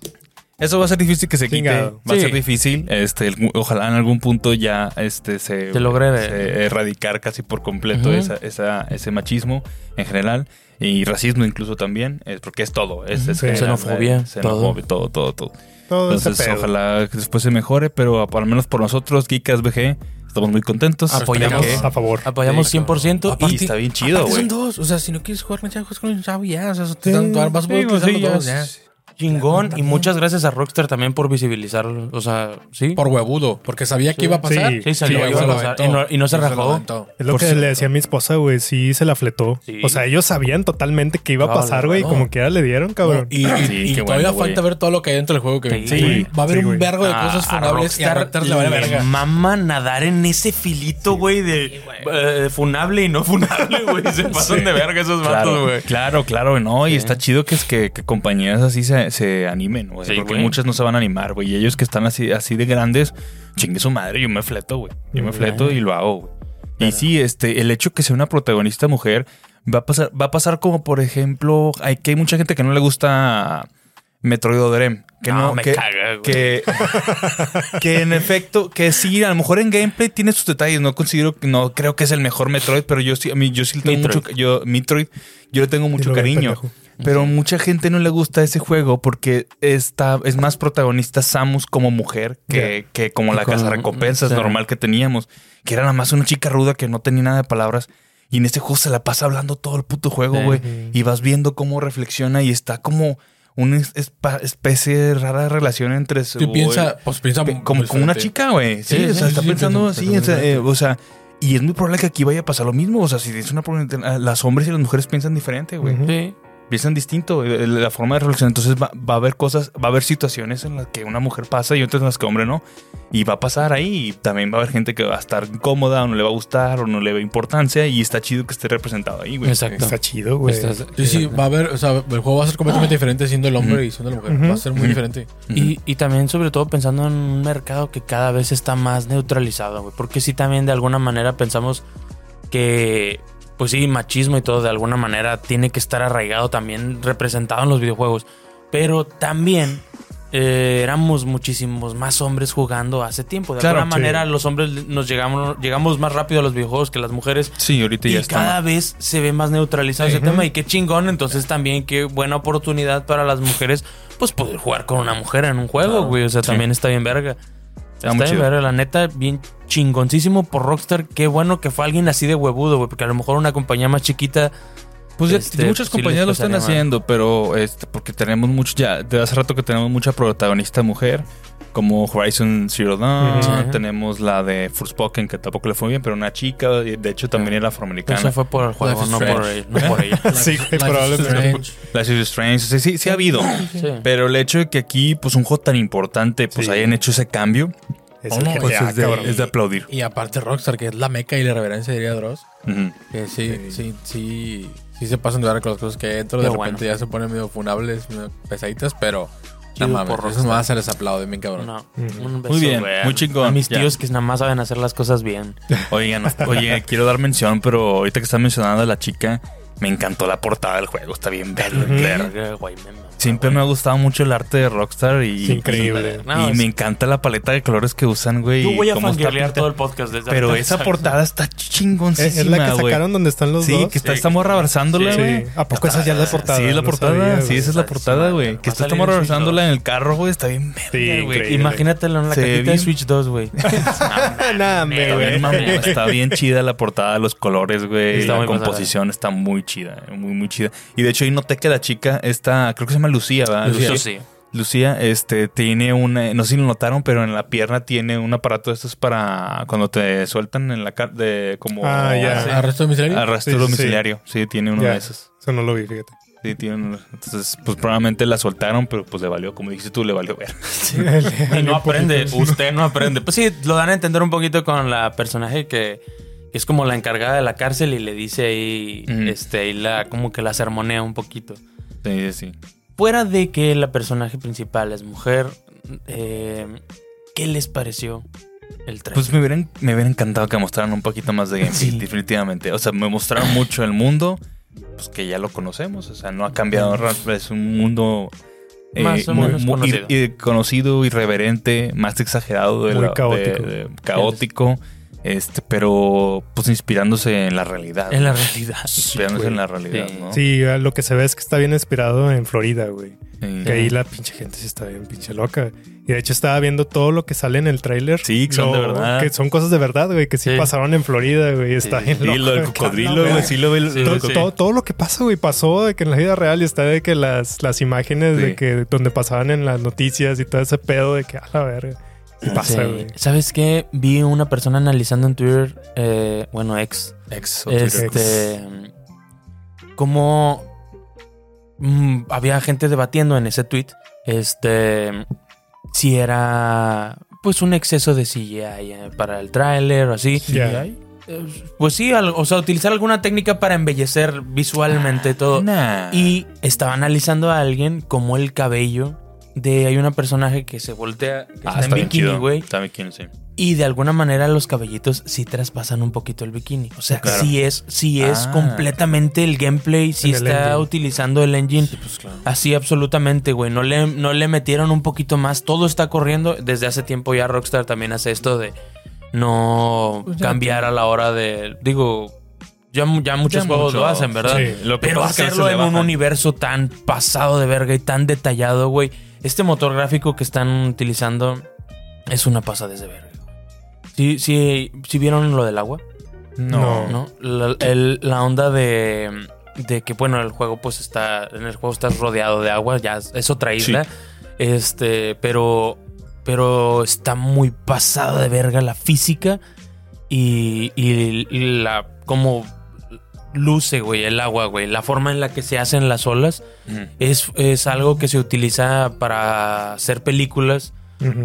Eso va a ser difícil que se quite. Chingado. Va a Sí. ser difícil. Este, el- ojalá en algún punto ya este, se, Se logre- se erradicar casi por completo Ujú. esa, esa- ese machismo en general. Y racismo incluso también. eh, porque es todo. Es, es Sí. general, Xenofobia, xenofobia, todo, todo, todo. Entonces, ojalá que después se mejore, pero al menos por nosotros, Geekas BG, estamos muy contentos. Apoyamos. A favor. Apoyamos 100%. que- y Y está bien chido, güey. son dos. O sea, si no quieres jugar con el chavo, juegas con el chavo ya. O sea, te Sí, dan- vas a poder Sí, utilizar sí, los ya dos, ya. Chingón. Y muchas gracias a Rockstar también por visibilizarlo. O sea, sí. Por huevudo, porque sabía que iba a pasar. Sí, Sí, salió, güey, iba a se lo pasar. aventó. Y no- y no se rajó. Es lo Por que si- le decía a mi esposa, güey. Sí, se la fletó. Sí. O sea, ellos sabían totalmente que iba a pasar, güey. Y como quiera le dieron, cabrón. Y, y- Sí, y todavía bueno, falta ver todo lo que hay dentro del juego. Que Sí. Sí. va a haber Sí, un vergo de cosas funables y a Rockstar Rockstar le vale le verga. mama nadar en ese filito, güey, de eh, funable y no funable, güey. Se [LAUGHS] pasan de verga esos vatos, güey. claro, claro, no, y está chido que es que compañías así se, se animen, güey, Sí, porque güey. muchas no se van a animar, güey, y ellos que están así, así de grandes, chingue su madre, yo me fleto, güey, yo me fleto y lo hago, güey. Y sí, este, el hecho que sea una protagonista mujer va a pasar, va a pasar como por ejemplo, hay que hay mucha gente que no le gusta Metroid Dream, que no, No, me que, caga, güey. que, que en efecto, que sí, a lo mejor en gameplay tiene sus detalles. No considero que no creo que es el mejor Metroid, pero yo sí, a mí, yo sí le tengo Metroid. mucho, yo, Metroid, yo le tengo mucho cariño. Pero mucha gente no le gusta ese juego porque está, es más protagonista Samus como mujer que, que como la casa recompensas normal que teníamos, que era nada más una chica ruda que no tenía nada de palabras. Y en este juego se la pasa hablando todo el puto juego, güey. Y vas viendo cómo reflexiona y está como una especie de rara de relación entre su. Tú piensa, pues piensa como, como una chica, güey. Sí, Sí, o sea, sí, está sí, pensando así, o sea, muy eh, o sea, y es muy probable que aquí vaya a pasar lo mismo. O sea, si es una las hombres y las mujeres piensan diferente, güey. Sí. Piensan distinto, eh, la forma de reflexión. Entonces va, va a haber cosas, va a haber situaciones en las que una mujer pasa y otras en las que hombre no. Y va a pasar ahí. Y también va a haber gente que va a estar incómoda o no le va a gustar o no le ve importancia. Y está chido que esté representado ahí, güey. Exacto. Está chido, güey. Estás- Sí, sí, va a haber, o sea, el juego va a ser completamente diferente siendo el hombre y siendo la mujer. Ujú. Va a ser muy diferente. Y, y también, sobre todo, pensando en un mercado que cada vez está más neutralizado, güey. Porque sí, también de alguna manera pensamos que, pues sí, machismo y todo de alguna manera tiene que estar arraigado también, representado en los videojuegos. Pero también eh, éramos muchísimos más hombres jugando hace tiempo. De Claro, alguna sí. manera, los hombres nos llegamos, llegamos más rápido a los videojuegos que las mujeres. Sí, ahorita ya Y está. cada vez se ve más neutralizado ese tema y qué chingón. Entonces también qué buena oportunidad para las mujeres, pues poder jugar con una mujer en un juego, güey. O sea, Sí. también está bien verga. Está, muy chido. verga, la neta, bien chingoncísimo por Rockstar. Qué bueno que fue alguien así de huevudo, güey. Porque a lo mejor una compañía más chiquita... Pues ya- Este, muchas sí compañías les lo están mal. haciendo, pero este, porque tenemos mucho, ya, de hace rato que tenemos mucha protagonista mujer, como Horizon Zero Dawn, tenemos la de Forspoken, que tampoco le fue bien, pero una chica, y de hecho también era afroamericana. Eso fue por el juego, no por, no por ella. [LAUGHS] Sí, güey, Life is probablemente. Life is Strange, sí, sí, sí ha habido. Sí. Pero el hecho de que aquí, pues un juego tan importante, pues Sí. hayan hecho ese cambio, Es Oh, no, pues es, de, cabrón. es de aplaudir. Y aparte Rockstar, que es la meca y la reverencia diría Dross. Ujú. Que sí, sí, sí, sí, se pasan de ver con las cosas que dentro. Qué De bueno. repente ya se ponen medio funables, medio pesaditas, pero no mames, por por Rockstar. más se les aplauden bien cabrón. No, un beso, Muy bien, muy chingón, A mis ya. tíos que nada más saben hacer las cosas bien. [LAUGHS] Oigan, oye, quiero dar mención, pero ahorita que están mencionando a la chica, me encantó la portada del juego, está bien verga. Me Siempre me ha gustado mucho el arte de Rockstar y, Es increíble. y- No, y es- me encanta la paleta de colores que usan, güey. Yo voy a está fangirlear todo el podcast desde Pero esa portada está chingoncísima, Es, es la que güey. sacaron donde están los Sí, dos. que está esta morra abrazándola, Sí. güey. ¿A poco esa ya es la portada? Sí, es la portada. sabía, sí, esa es la Está portada, güey. Que está esta morra abrazándola 2. en el carro, güey. Está bien Sí, güey. Imagínatelo en la cajita de Switch 2, güey. [LAUGHS] Nah, Está bien, güey. mamón. Está bien chida la portada, los colores, güey. Está La composición está muy chida, muy, muy chida. Y de hecho ahí noté que la chica, esta, creo que se llama Lucía, ¿verdad? Lucía. Sí. Lucía, este, tiene una, no sé si lo notaron, pero en la pierna tiene un aparato de estos para cuando te sueltan en la cara, de como Ah, ya. ¿Arresto domiciliario? arresto Sí, sí, sí. domiciliario. Sí, tiene uno Ya. de esos. Eso no lo vi, fíjate. Sí, tiene uno. Entonces, pues probablemente la soltaron, pero pues le valió, como dijiste tú, le valió ver. [LAUGHS] Y no aprende, usted no aprende. Pues sí, lo dan a entender un poquito con la personaje que, es como la encargada de la cárcel y le dice ahí, este, y la, como que la sermonea un poquito. Sí, sí, sí. Fuera de que la personaje principal es mujer, eh, ¿qué les pareció el trailer? Pues me hubiera, me hubiera encantado que mostraran un poquito más de gameplay, Sí. definitivamente. O sea, me mostraron mucho el mundo, pues que ya lo conocemos. O sea, no ha cambiado. Es un mundo eh, Más o muy- menos muy conocido. ir- ir- conocido, irreverente, más exagerado, de Muy la- de- caótico. de- caótico. Este, pero pues inspirándose en la realidad. en la realidad. [LAUGHS] Inspirándose güey. en la realidad, Sí. ¿no? Sí, lo que se ve es que está bien inspirado en Florida, güey. Sí. Que ahí la pinche gente sí está bien pinche loca. Y de hecho estaba viendo todo lo que sale en el tráiler. Sí, que son de verdad. Que son cosas de verdad, güey. Que sí, Sí. pasaron en Florida, güey. Está Sí. bien Sí, loco. lo del [LAUGHS] cocodrilo, güey. Sí, lo ve. Todo, sí. todo, todo lo que pasa, güey, pasó de que en la vida real y está de que las, las imágenes Sí. de que donde pasaban en las noticias y todo ese pedo de que a la verga. Pasa, Sí. ¿Sabes qué? Vi una persona analizando en Twitter, eh, bueno, ex, Ex, o este, como mm, había gente debatiendo en ese tweet, este, si era pues un exceso de CGI eh, para el tráiler o así. Ya. Eh, Pues sí, o sea, utilizar alguna técnica para embellecer visualmente todo. Nah. Y estaba analizando a alguien como el cabello de hay una personaje que se voltea, que Ah, está en bikini, güey. Está bien bikini, sí. Y de alguna manera los cabellitos sí traspasan un poquito el bikini. O sea, Claro. sí es, sí es Ah. completamente el gameplay, sí En el está utilizando el engine. Pues claro. Así absolutamente, güey. No le, no le metieron un poquito más. Todo está corriendo. Desde hace tiempo ya Rockstar también hace esto de no Pues cambiar a la hora de... Digo, ya, ya muchos Ya juegos mucho, lo hacen, ¿verdad? sí. Lo que Pero hacerlo en un universo tan pasado de verga y tan detallado, güey. Este motor gráfico que están utilizando es una pasada de verga. ¿Sí, sí, sí vieron lo del agua? No. ¿No? La, el- la onda de, de que, bueno, el juego pues está, en el juego estás rodeado de agua, ya es- es otra isla. Este, pero, pero está muy pasada de verga la física y, y- y la, como luce, güey, el agua, güey. La forma en la que se hacen las olas es, es algo que se utiliza para hacer películas.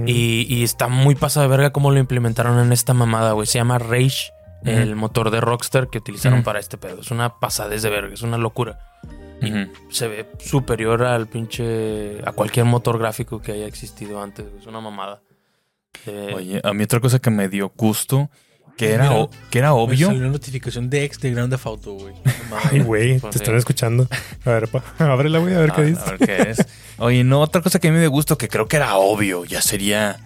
Y, y está muy pasado de verga cómo lo implementaron en esta mamada, güey. Se llama Rage, el motor de Rockstar que utilizaron para este pedo. Es una pasadez de verga, es una locura. Ujú. Se ve superior al pinche. a cualquier motor gráfico que haya existido antes. güey. Es una mamada. Eh, Oye, a mí otra cosa que me dio gusto, que era, Mira. que era Me obvio. salió una notificación de ex de Grand Theft Auto, güey. [LAUGHS] Ay, güey, te están escuchando. A ver, pa, [LAUGHS] ábrela, güey, a ver qué A- dice. a ver qué es. Oye, no, otra cosa que a mí me dio gusto, que creo que era obvio, ya sería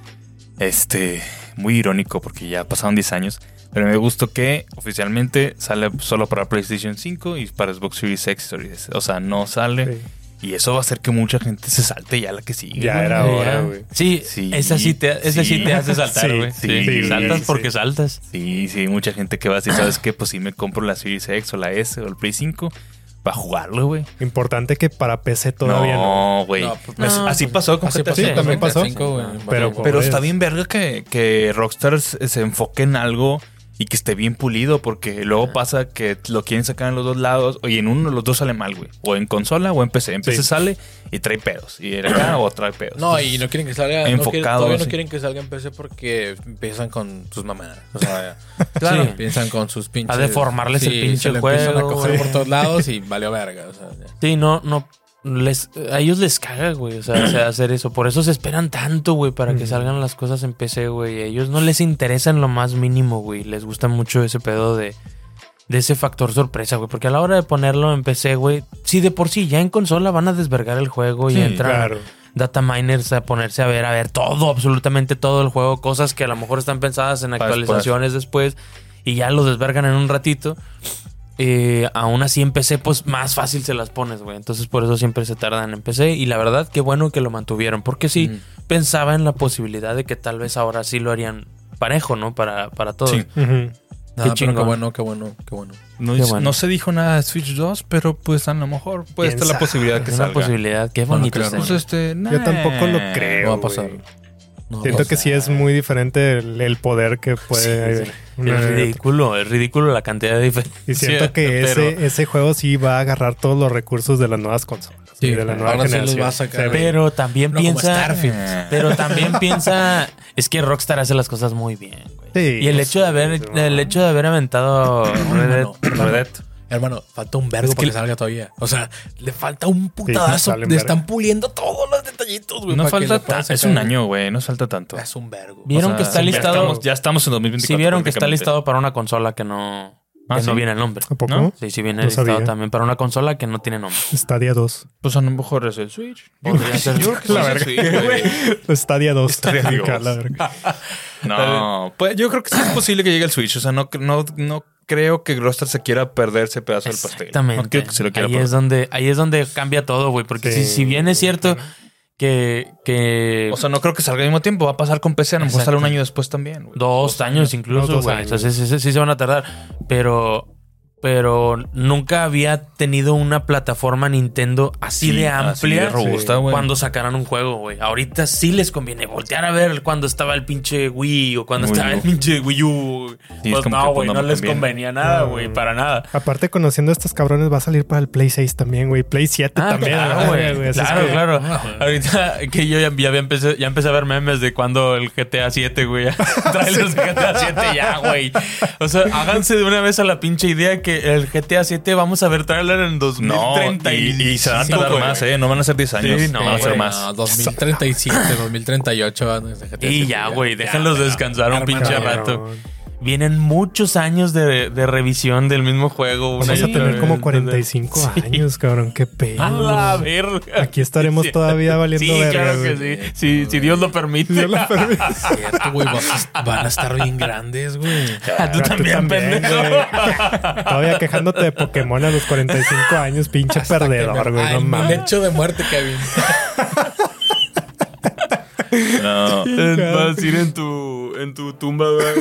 este muy irónico porque ya pasaron 10 años. Pero me dio gusto que oficialmente sale solo para PlayStation 5 y para Xbox Series X. O sea, no sale. Sí. Y eso va a hacer que mucha gente se salte ya la que sigue. Ya güey. era hora, güey. Sí, Sí, esa sí te, esa sí sí. te hace saltar, Sí, güey. sí, Sí, sí, saltas sí. porque saltas. Sí, sí, mucha gente que va a decir, ¿sabes qué? Pues sí me compro la Series X o la S o el Play 5 para jugarlo, güey. Importante que para PC todavía no. No, güey. No, pues, Pues no, así pasó con Así GTA pasó, Sí, también pasó. güey. Pero- Pero está bien verga que, que Rockstar se, se enfoque en algo y que esté bien pulido, porque luego pasa que lo quieren sacar en los dos lados, y en uno de los dos sale mal, güey. O en consola o en PC. En PC Sí. sale y trae pedos. Y en acá o trae pedos. No, y no quieren que salga. no Enfocado, quieren- todavía no sí. quieren que salga en PC porque empiezan con sus mamadas. O sea, [LAUGHS] Claro. sí, piensan con sus pinches. A deformarles el pinche se lo empiezan juego, a coger por todos lados [LAUGHS] y valió verga. O sea. Sí, no, no. Les, a ellos les caga, güey. O sea, [CLEARS THROAT] hacer eso. Por eso se esperan tanto, güey, para que Ujú. salgan las cosas en PC, güey. A ellos no les interesa en lo más mínimo, güey. Les gusta mucho ese pedo de, de ese factor sorpresa, güey. Porque a la hora de ponerlo en PC, güey, sí, de por sí, ya en consola van a desvergar el juego y entran Claro. data miners a ponerse a ver, a ver todo, absolutamente todo el juego. Cosas que a lo mejor están pensadas en actualizaciones después. y ya lo desvergan en un ratito. Eh, aún así en PC, pues más fácil se las pones, güey. Entonces por eso siempre se tardan en PC. Y la verdad, qué bueno que lo mantuvieron. Porque sí, pensaba en la posibilidad de que tal vez ahora sí lo harían parejo, ¿no? Para, para todos. Sí. No, pero qué chingón. bueno, qué bueno, qué bueno. No, Qué dice- bueno. no se dijo nada de Switch 2, pero pues a lo mejor puede ¿Quién estar la posibilidad que Es una salga. posibilidad. Qué bonito creo, está. Pues este, Yo tampoco lo creo. No va a pasar. No, Siento que sí es muy diferente el, el poder que puede. Sí, sí. una- Es ridículo, es ridículo la cantidad de diferencia. Y siento que pero- ese, ese juego sí va a agarrar todos los recursos de las nuevas consolas. Sí, y de la nueva ahora sí los generación. va a sacar. Se ve. Pero también No piensa. Starfield. Pero también [LAUGHS] piensa. Es que Rockstar hace las cosas muy bien, güey. Sí, Y el pues, hecho de haber, el hecho de haber aventado Red Dead, Red Dead. Hermano, falta un vergo Es para que- que salga todavía. O sea, le falta un un le están puliendo todos los detallitos, güey. No falta tanto. Es un año, güey. No falta tanto. Es un vergo. Vieron O sea, que está ya listado. estamos- Ya estamos en 2024. Si vieron que está listado para una consola que no, Ah, que no ¿sí? viene el nombre. ¿A poco? ¿No? Sí, sí viene No listado sabía. también para una consola que no tiene nombre. Stadia 2. Pues a lo mejor es el Switch. Podría [LAUGHS] ser. Yo creo que La sí es el Switch, güey. [LAUGHS] Stadia 2. Stadia Acá, 2. la verga. [LAUGHS] No, pues yo creo que sí es posible que llegue el Switch. O sea, no, no, no creo que Rockstar se quiera perder ese pedazo del pastel. Exactamente. No creo que se lo quiera ahí perder. es donde, ahí es donde cambia todo, güey. Porque Sí. si, si bien es cierto que, que O sea, no creo que salga al mismo tiempo. Va a pasar con PC. A lo mejor sale un año después también. güey. dos años incluso, dos güey. años. O sea, sí, sí- sí se van a tardar. Pero, pero nunca había tenido una plataforma Nintendo así Sí, de así amplia de robusta, güey. cuando sacaran un juego, güey. Ahorita sí les conviene voltear a ver cuando estaba el pinche Wii o cuando estaba el pinche Wii U. Sí, pues no, güey, no les conviene. convenía nada, güey, para nada. Aparte, conociendo a estos cabrones, va a salir para el Play 6 también, güey. Play 7 Ah, también. claro, la güey. Así es Claro, que- claro. Ahorita que yo ya, ya había empecé, ya empecé a ver memes de cuando el GTA 7, güey. Trailers de GTA 7 ya, güey. O sea, háganse de una vez a la pinche idea que el GTA 7 vamos a ver trailer en No, 2030 y, y se van a tardar más, ¿eh? No van a ser 10 años. Sí, no, van a ser más. No, 2037, 2038. van a ser Y ya, güey, déjenlos descansar un pinche Cabrón. rato. Vienen muchos años de, de revisión del mismo juego. Vamos a tener vez. como 45 Sí. años, cabrón. Qué pedo. A la verga. Aquí estaremos Sí. todavía valiendo Sí, verga, claro que sí. Sí, Si Dios lo permite. Dios lo permite. [LAUGHS] Cierto, güey. Van a estar bien grandes, güey. Ah, tú Tú también, pendejo. güey. Todavía quejándote de Pokémon a los 45 años, pinche perdedor, güey. No mames. lecho de muerte, Kevin. No. Vas a ir en tu, en tu tumba, güey.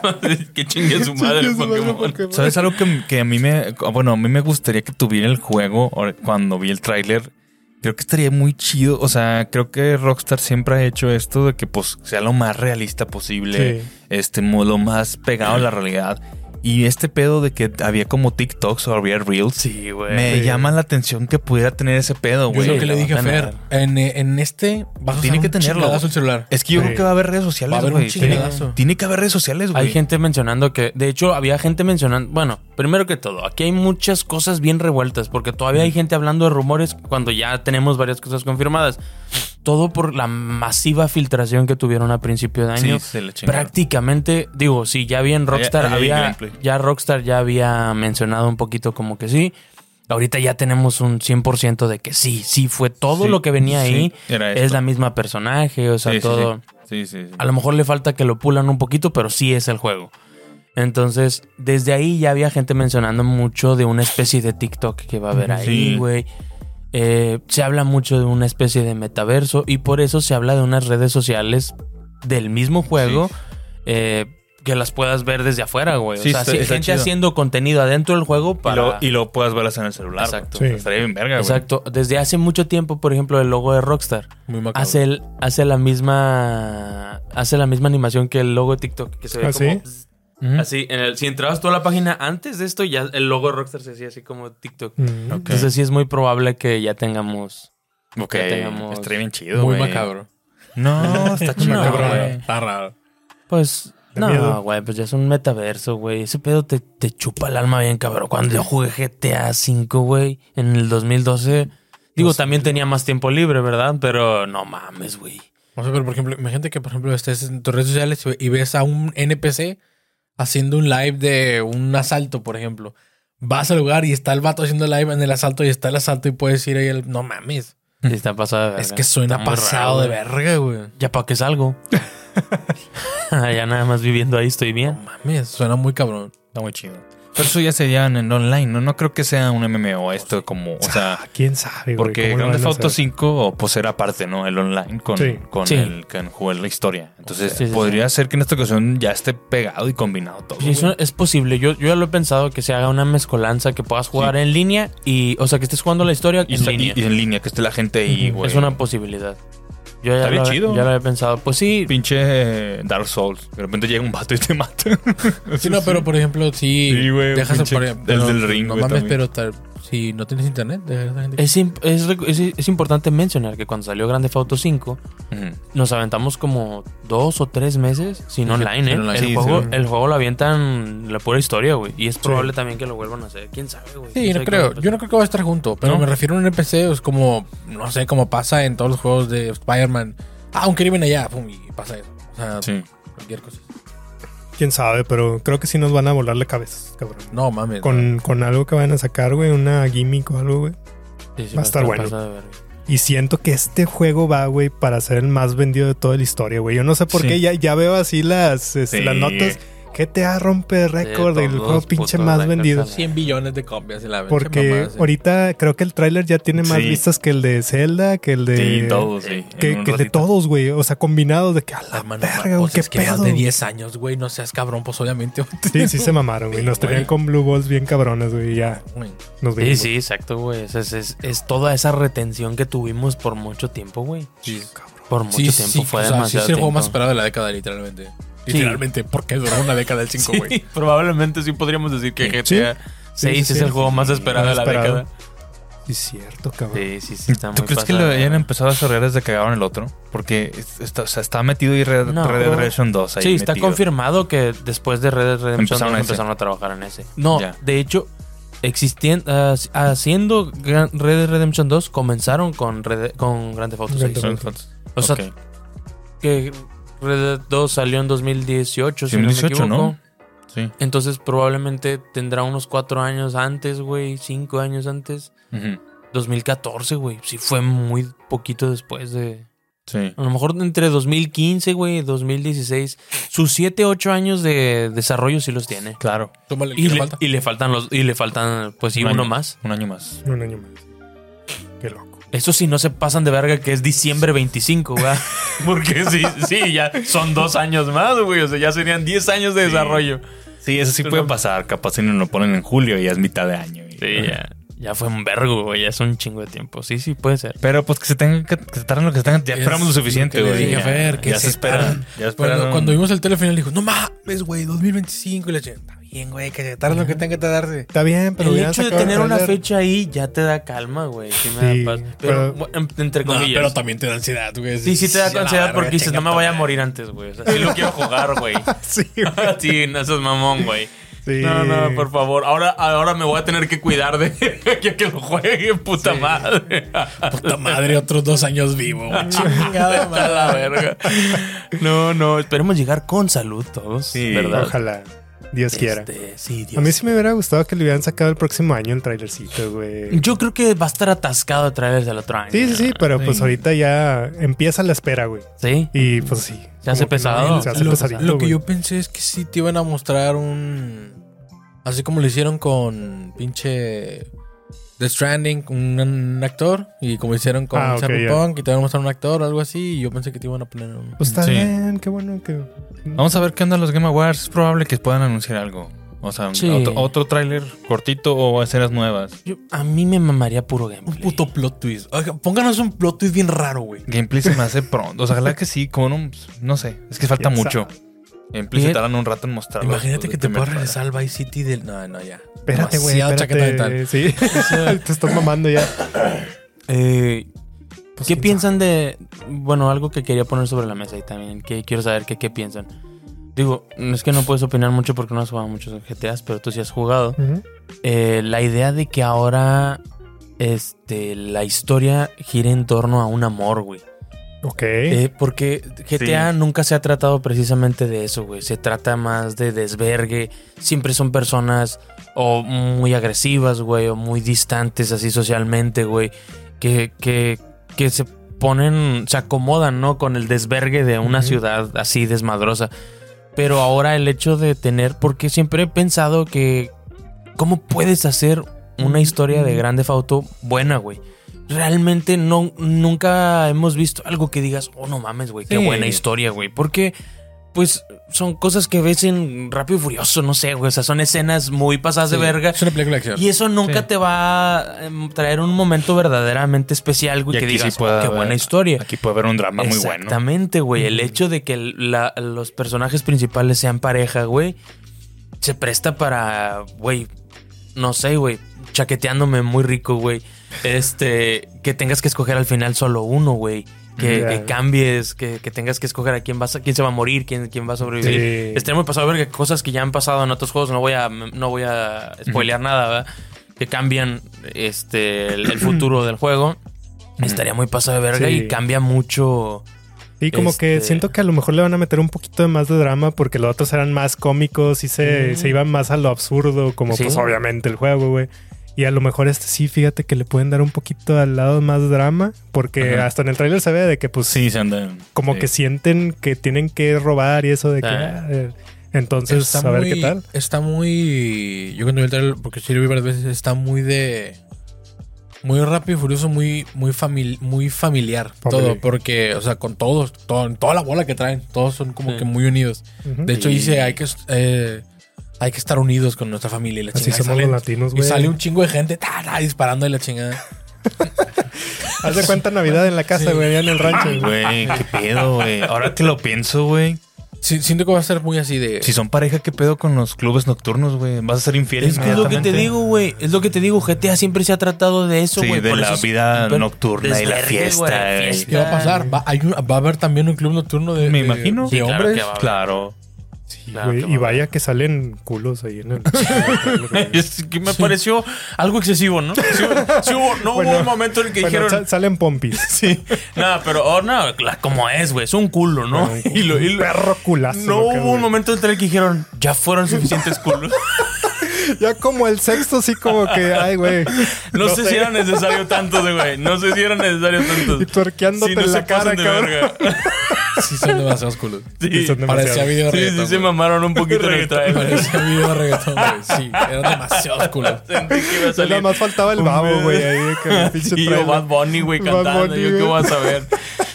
[LAUGHS] que chingue su madre, Pokémon. ¿Sabes algo que, que a mí me... Bueno, a mí me gustaría que tuviera el juego cuando vi el tráiler. Creo que estaría muy chido. O sea, creo que Rockstar siempre ha hecho esto de que pues sea lo más realista posible. Sí. Este, lo más pegado a la realidad. Y este pedo de que había como TikToks o había Reels. Sí, güey. Me llama la atención que pudiera tener ese pedo, güey. es lo que le dije a Fer. En, en este vas a Tiene que tenerlo. el celular. Es que yo Sí. creo que va a haber redes sociales, Va a haber un güey. Tiene, que haber redes sociales, güey. Hay gente mencionando que, de hecho, había gente mencionando, bueno, primero que todo, aquí hay muchas cosas bien revueltas, porque todavía hay gente hablando de rumores cuando ya tenemos varias cosas confirmadas. Todo por la masiva filtración que tuvieron a principio de año. Sí, se le chingaron. Prácticamente, digo, sí, ya bien Rockstar Allá- allá hay había, ya Rockstar ya había mencionado un poquito como que sí. Ahorita ya tenemos un 100% de que sí, sí fue todo Sí, lo que venía ahí. Es la misma personaje, o sea, todo. Sí, sí, sí. A lo mejor le falta que lo pulan un poquito, pero sí es el juego. Entonces, desde ahí ya había gente mencionando mucho de una especie de TikTok que va a haber ahí, Sí. Eh, se habla mucho de una especie de metaverso y por eso se habla de unas redes sociales del mismo juego eh, que las puedas ver desde afuera, güey. Sí, o sea, está- si- está gente chido. haciendo contenido adentro del juego Y para... lo, y lo puedas ver en el celular. Exacto. Sí. Estaría bien verga, güey. Exacto. Desde hace mucho tiempo, por ejemplo, el logo de Rockstar Muy macabro. hace, el- hace la misma hace la misma animación que el logo de TikTok que se ve ¿Ah, como sí? Así en el- si entrabas tú a la página antes de esto ya el logo de Rockstar se hacía así como TikTok. Mm. Entonces sí es muy probable que ya tengamos Ok, que tengamos- estaría bien chido, Muy macabro. No, está [LAUGHS] chido, macabro. Está raro. pues no güey pues ya es un metaverso güey. Ese pedo te, te chupa el alma bien cabrón. Cuando yo jugué GTA V güey en el 2012 digo también tenía más tiempo libre verdad pero no mames güey. O sea, pero por ejemplo, imagínate que, por ejemplo, estés en tus redes sociales y ves a un NPC haciendo un live de un asalto, por ejemplo. Vas al lugar y está el vato haciendo live en el asalto y está el asalto y puedes ir ahí. El... No mames. Sí, está pasado de verga. Es que suena Está pasado de raro, verga, güey. Ya para qué salgo. [LAUGHS] [LAUGHS] ya nada más viviendo ahí estoy bien. Mames, suena muy cabrón. Está muy chido. Pero eso ya sería en el online, ¿no? No creo que sea un MMO esto como, o sea, Ah, quién sabe, güey, porque Grand Theft Auto hacer. 5 pues era parte, ¿no? El online con, Sí. con Sí. el que jugar la historia. Entonces Sí, sí, podría ser que en esta ocasión ya esté pegado y combinado todo. Sí, eso es posible. Yo, yo ya lo he pensado que se haga una mezcolanza, que puedas jugar en línea y, o sea, que estés jugando la historia y, en está- línea. y- y en línea, que esté la gente ahí, güey. es una posibilidad. Yo ya, Está bien lo, chido. ya lo he pensado. Pues sí, pinche eh, Dark Souls. De repente llega un vato y te mata. Sí, no, [LAUGHS] pero por ejemplo, si Sí, güey, dejas pinche- por el ejemplo, del ring, No mames, también. pero si no tienes internet, es, imp- es, es- es importante mencionar que cuando salió Grande Auto 5, Ujú. nos aventamos como dos o tres meses sin online, ¿eh? online. El, Sí, juego, sí. el juego lo avientan la pura historia, güey. Y es probable también que lo vuelvan a hacer. ¿Quién sabe, güey? Sí, ¿Quién no creo. Yo no creo que va a estar junto, pero ¿No? me refiero a un NPC, es como, no sé, como pasa en todos los juegos de Spider-Man. Ah, un crimen allá, pum, y pasa eso. O sea, cualquier cosa. Quién sabe, pero creo que sí nos van a volar la cabeza, cabrón. No mames. Con, con algo que van a sacar, güey, una gimmick o algo, güey. Sí, sí, Va a estar bueno. Y siento que este juego va, güey, para ser el más vendido de toda la historia, güey. Yo no sé por Sí. qué, ya, ya veo así las, este, Sí. Las notas. GTA rompe récord Sí, del juego pinche más vendido. a la- 100 billones de copias de la Porque sí. ahorita creo que el tráiler ya tiene más Sí. vistas que el de Zelda, que el de... Sí, todos, sí. Que, En el de todos, güey. O sea, combinados de que a la Hermano, verga, pues güey, qué es que pedo. más de 10 años, güey, no seas cabrón, pues obviamente. Sí, sí se mamaron, güey. Nos Sí, tenían con Blue Balls bien cabrones, güey. Ya nos Sí, sí, exacto, güey. Es, es, es- es toda esa retención que tuvimos por mucho tiempo, güey. Por mucho Sí, tiempo. sí, fue o sea, sí demasiado es el juego tiempo. más esperado de la década, literalmente. Sí. Literalmente, porque duró una década el 5, güey. Sí, [LAUGHS] probablemente sí podríamos decir que GTA Sí, 6 sí, es sí. el juego más esperado de la década. Sí, cierto, cabrón. Sí, sí, sí. Está ¿Tú muy crees que pasado. lo hayan empezado a desarrollar desde que cagaron el otro? Porque es- está, o sea, está metido y Red, No. Red Dead Redemption 2 ahí Sí, está metido. confirmado que después de Red Dead Redemption Empezaron empezaron, a ese. empezaron a trabajar en ese. No, Ya. de hecho, existien- ah, haciendo Red Dead Redemption 2 comenzaron con, Red- con Grand Theft Auto Grand 6. Theft Entonces, O sea, ok. que Red Dead 2 salió en 2018, si 2018, no me equivoco. ¿no? Sí. Entonces probablemente tendrá unos cuatro años antes, güey, cinco años antes. Ujú. 2014, güey. Sí, fue muy poquito después de... Sí. A lo mejor entre 2015, güey, y 2016. Sus 7, 8 años de desarrollo sí los tiene. Claro. Tómale, ¿qué Y le le, falta? y le faltan los... Y le faltan, pues sí, Un uno año. más. Un año más. Un año más. Qué loco. Eso sí no se pasan de verga que es diciembre 25, güey. [LAUGHS] Porque sí, sí, ya son dos años más, güey. O sea, ya serían 10 años de Sí. desarrollo. Sí, eso sí Pero puede no- pasar. Capaz si no lo ponen en julio y ya es mitad de año. Sí, ya. Ya fue un vergo, güey. Ya es un chingo de tiempo. Sí, sí, puede ser. Pero pues que se tengan que, que se tarden lo que se tengan. Ya Es esperamos lo suficiente, güey. dije a Ya- Fer, que ya se se esperan. tardan. Ya Cuando, esperaron. cuando vimos el teléfono, dijo, no mames, güey, 2025. Y le dije, está bien, güey, que se tarde lo que tenga que tardarse. Está bien, pero el hecho de tener una fecha ahí ya te da calma, güey. Sí me da paz. Pero, pero- entre No, comillas. pero también te da ansiedad, güey. Sí, sí te da ansiedad porque dices, no me voy a madre". morir antes, güey. O sea, sí lo quiero jugar, güey. [LAUGHS] Sí, [LAUGHS] güey. sí, no, eso es mamón, güey. Sí. No, no, por favor. Ahora, ahora me voy a tener que cuidar de [LAUGHS] que, que lo juegue, puta madre. Puta madre, otros dos años vivo, güey. Chingada la verga. No, no, esperemos llegar con salud todos. Sí, ¿verdad? Ojalá. Dios quiera. Este, sí, Dios. A mí sí me hubiera gustado que le hubieran sacado el próximo año el trailercito, güey. Yo creo que va a estar atascado de trailers del otro año. Sí, sí, sí, pero pues ahorita ya empieza la espera, güey. Sí. Y pues sí. Se hace pesado. no, se hace Lo, pesadito, lo que güey. yo pensé es que sí te iban a mostrar un. Así como lo hicieron con pinche. The Stranding, un, un actor. Y como hicieron con Ah, ok, Cyberpunk, y te iban a mostrar un actor o algo así. Y yo pensé que te iban a poner un. Pues está Sí. bien, qué bueno que. Vamos a ver qué onda los Game Awards. Es probable que puedan anunciar algo. O sea, Sí. otro, otro tráiler cortito o escenas nuevas. Yo- a mí me mamaría puro Un gameplay. puto plot twist. Oiga, pónganos un plot twist bien raro, güey. Gameplay se me hace pronto. O sea, ojalá que sí, como no, no sé. Es que falta ¿Quién mucho. Tardan un rato en mostrarlo. Imagínate después que te puedas regresar al Vice City del. No, no, ya. Espérate, güey. Espérate. mental. Sí. [LAUGHS] [LAUGHS] te estás mamando ya. [COUGHS] Eh, Pues, ¿Qué piensan de.? Bueno, algo que quería poner sobre la mesa y también que quiero saber que, qué piensan. Digo, es que no puedes opinar mucho porque no has jugado muchos GTAs, pero tú sí has jugado. Eh, la idea de que ahora este, la historia gire en torno a un amor, güey. Ok. Eh, porque GTA nunca se ha tratado precisamente de eso, güey. Se trata más de desvergue. Siempre son personas o muy agresivas, güey, o muy distantes así socialmente, güey. Que, que, que se ponen, se acomodan, ¿no? Con el desvergue de una ciudad así desmadrosa. Pero ahora el hecho de tener, porque siempre he pensado que ¿cómo puedes hacer una historia de Grande Auto buena, güey? Realmente no, nunca hemos visto algo que digas, oh, no mames, güey, qué Sí. buena historia, güey. Porque, pues, son cosas que ves en Rápido y Furioso, no sé, güey. O sea, son escenas muy pasadas de verga. Es una película de acción. Y eso nunca Sí. te va a em, traer un momento verdaderamente especial, güey, Y que digas, "Oh, qué haber- buena historia. Aquí puede haber un drama muy bueno. Exactamente, güey. El hecho de que la- los personajes principales sean pareja, güey, se presta para, güey, no sé, güey, chaqueteándome muy rico, güey. Este, que tengas que escoger al final solo uno, güey. Que, cambies, que, que tengas que escoger a quién vas a, quién se va a morir, quién, quién va a sobrevivir. Sí. Estaría muy pasado a ver que cosas que ya han pasado en otros juegos, no voy a, no voy a spoilear nada, ¿verdad? Que cambian este el, el futuro del juego. Estaría muy pasado de verga Sí. y cambia mucho. Y como que Este- siento que a lo mejor le van a meter un poquito de más de drama porque los otros eran más cómicos y se, se iban más a lo absurdo, como Sí. pues obviamente el juego, güey. Y a lo mejor este sí, fíjate que le pueden dar un poquito al lado más drama, porque Ajá. hasta en el trailer se ve de que pues Sí, se andan. como sí. que sienten que tienen que robar y eso de que... Ah. eh, entonces, a ver muy, qué tal. Está muy. Yo cuando vi el trailer, porque sí lo vi varias veces, está muy de. Muy rápido y furioso, muy, muy, famili- muy familiar. Todo, porque, o sea, con todos, todo- toda la bola que traen, todos son como Sí. que muy unidos. De hecho, dice, hay que, eh, hay que estar unidos con nuestra familia y la Así chingada. Y somos salen- los latinos, Y güey. sale un chingo de gente ta, ta, disparando y la chingada. [LAUGHS] Haz de cuenta Navidad en la casa, Sí. güey, allá en el rancho. güey. Qué pedo, güey. Ahora que lo pienso, güey. Sí, siento que va a ser muy así de. Si son pareja, ¿qué pedo con los clubes nocturnos, güey? ¿Vas a ser infiel Es que es lo que te digo, güey. Es lo que te digo. GTA siempre se ha tratado de eso, Sí, güey. de Por la es vida nocturna y la fiesta, güey, la fiesta. ¿Qué va a pasar? Va, hay un- va a haber también un club nocturno de. Me de- imagino. De Sí, claro hombres. que va a haber. Claro. Sí, Claro güey, que y vaya que salen culos ahí en el... [LAUGHS] Es que me pareció algo excesivo, ¿no? Sí, sí hubo- no Bueno, hubo un momento en el que Bueno, dijeron. sa- salen pompis. [LAUGHS] Sí, nada, pero oh, no, como es, güey, es un culo, ¿no? Bueno, y lo, y lo- perro culazo. no hubo güey. un momento en el que dijeron, ya fueron suficientes culos. [LAUGHS] Ya como el sexto, sí, como que, ay, güey. No, sé, si era necesario tantos, güey. No sé si era necesario tantos. Y tuerqueándote Sí, no en la cara, de cabrón. verga. Sí, son demasiados culos. Sí, Sí, son Parecía video sí, reggaetón. sí se güey. mamaron un poquito en el trailer. Parecía video reggaetón, güey. Sí, eran [LAUGHS] demasiados culos. Sentí que iba a salir. nada más faltaba el babo, güey, ahí. Que el pinche [LAUGHS] Sí, o trailer. Bad Bunny, güey, Bad cantando. Bunny, Yo qué güey. voy a saber.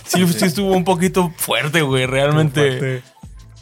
Sí, sí estuvo un poquito fuerte, güey, realmente. Fuerte.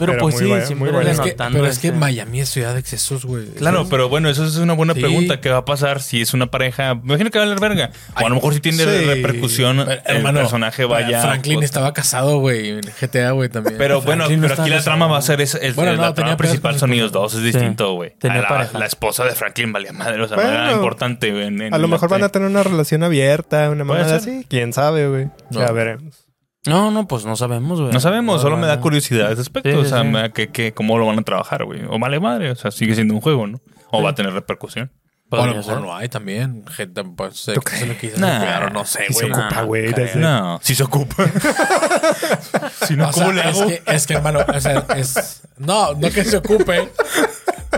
Pero, Pero pues muy sí, siempre. Pero es, que, denotando pero es que este- Miami es ciudad de excesos, güey. Claro, pero bueno, eso es una buena Sí. pregunta. ¿Qué va a pasar si es una pareja? Me imagino que va a valer verga. O a lo mejor si tiene Sí. repercusión, Pero, el hermano, personaje vaya. Franklin estaba casado, güey, en GTA, güey, también. Pero bueno, Franklin no pero aquí la trama va a ser es, es- Bueno, no, la trama principal son ellos dos, es distinto, güey. la, pareja. la esposa de Franklin valía madre, o sea, Bueno, era importante, güey. A lo la mejor van a tener una relación abierta, una ser. así. Quién sabe, güey. Ya veremos. No, no, pues no sabemos, güey. No sabemos, solo me da no. curiosidad al respecto. Sí, o sea, sí. me da que, que cómo lo van a trabajar, güey. O vale madre, o sea, sigue siendo un juego, ¿no? O va a tener repercusión. O a lo mejor no hay también. Gente, pues, se, ¿Tú se lo Nah. no sé, Y se güey. ocupa, güey. No, si se ocupa. [LAUGHS] si no, O sea, ¿cómo le es hago? que, es que, hermano, o sea, es. No, no que se ocupe,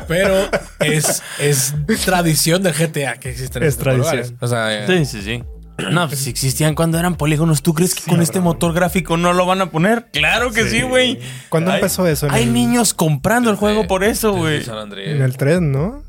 pero es, es tradición del GTA que existen Es estos tradición. lugares. O sea, Sí, sí, sí. No, pues si existían cuando eran polígonos, ¿tú crees que con este motor gráfico no lo van a poner? Claro que sí, güey. ¿Cuándo Hay- empezó eso? Hay el- niños comprando el juego por eso, güey. En el 3, ¿no?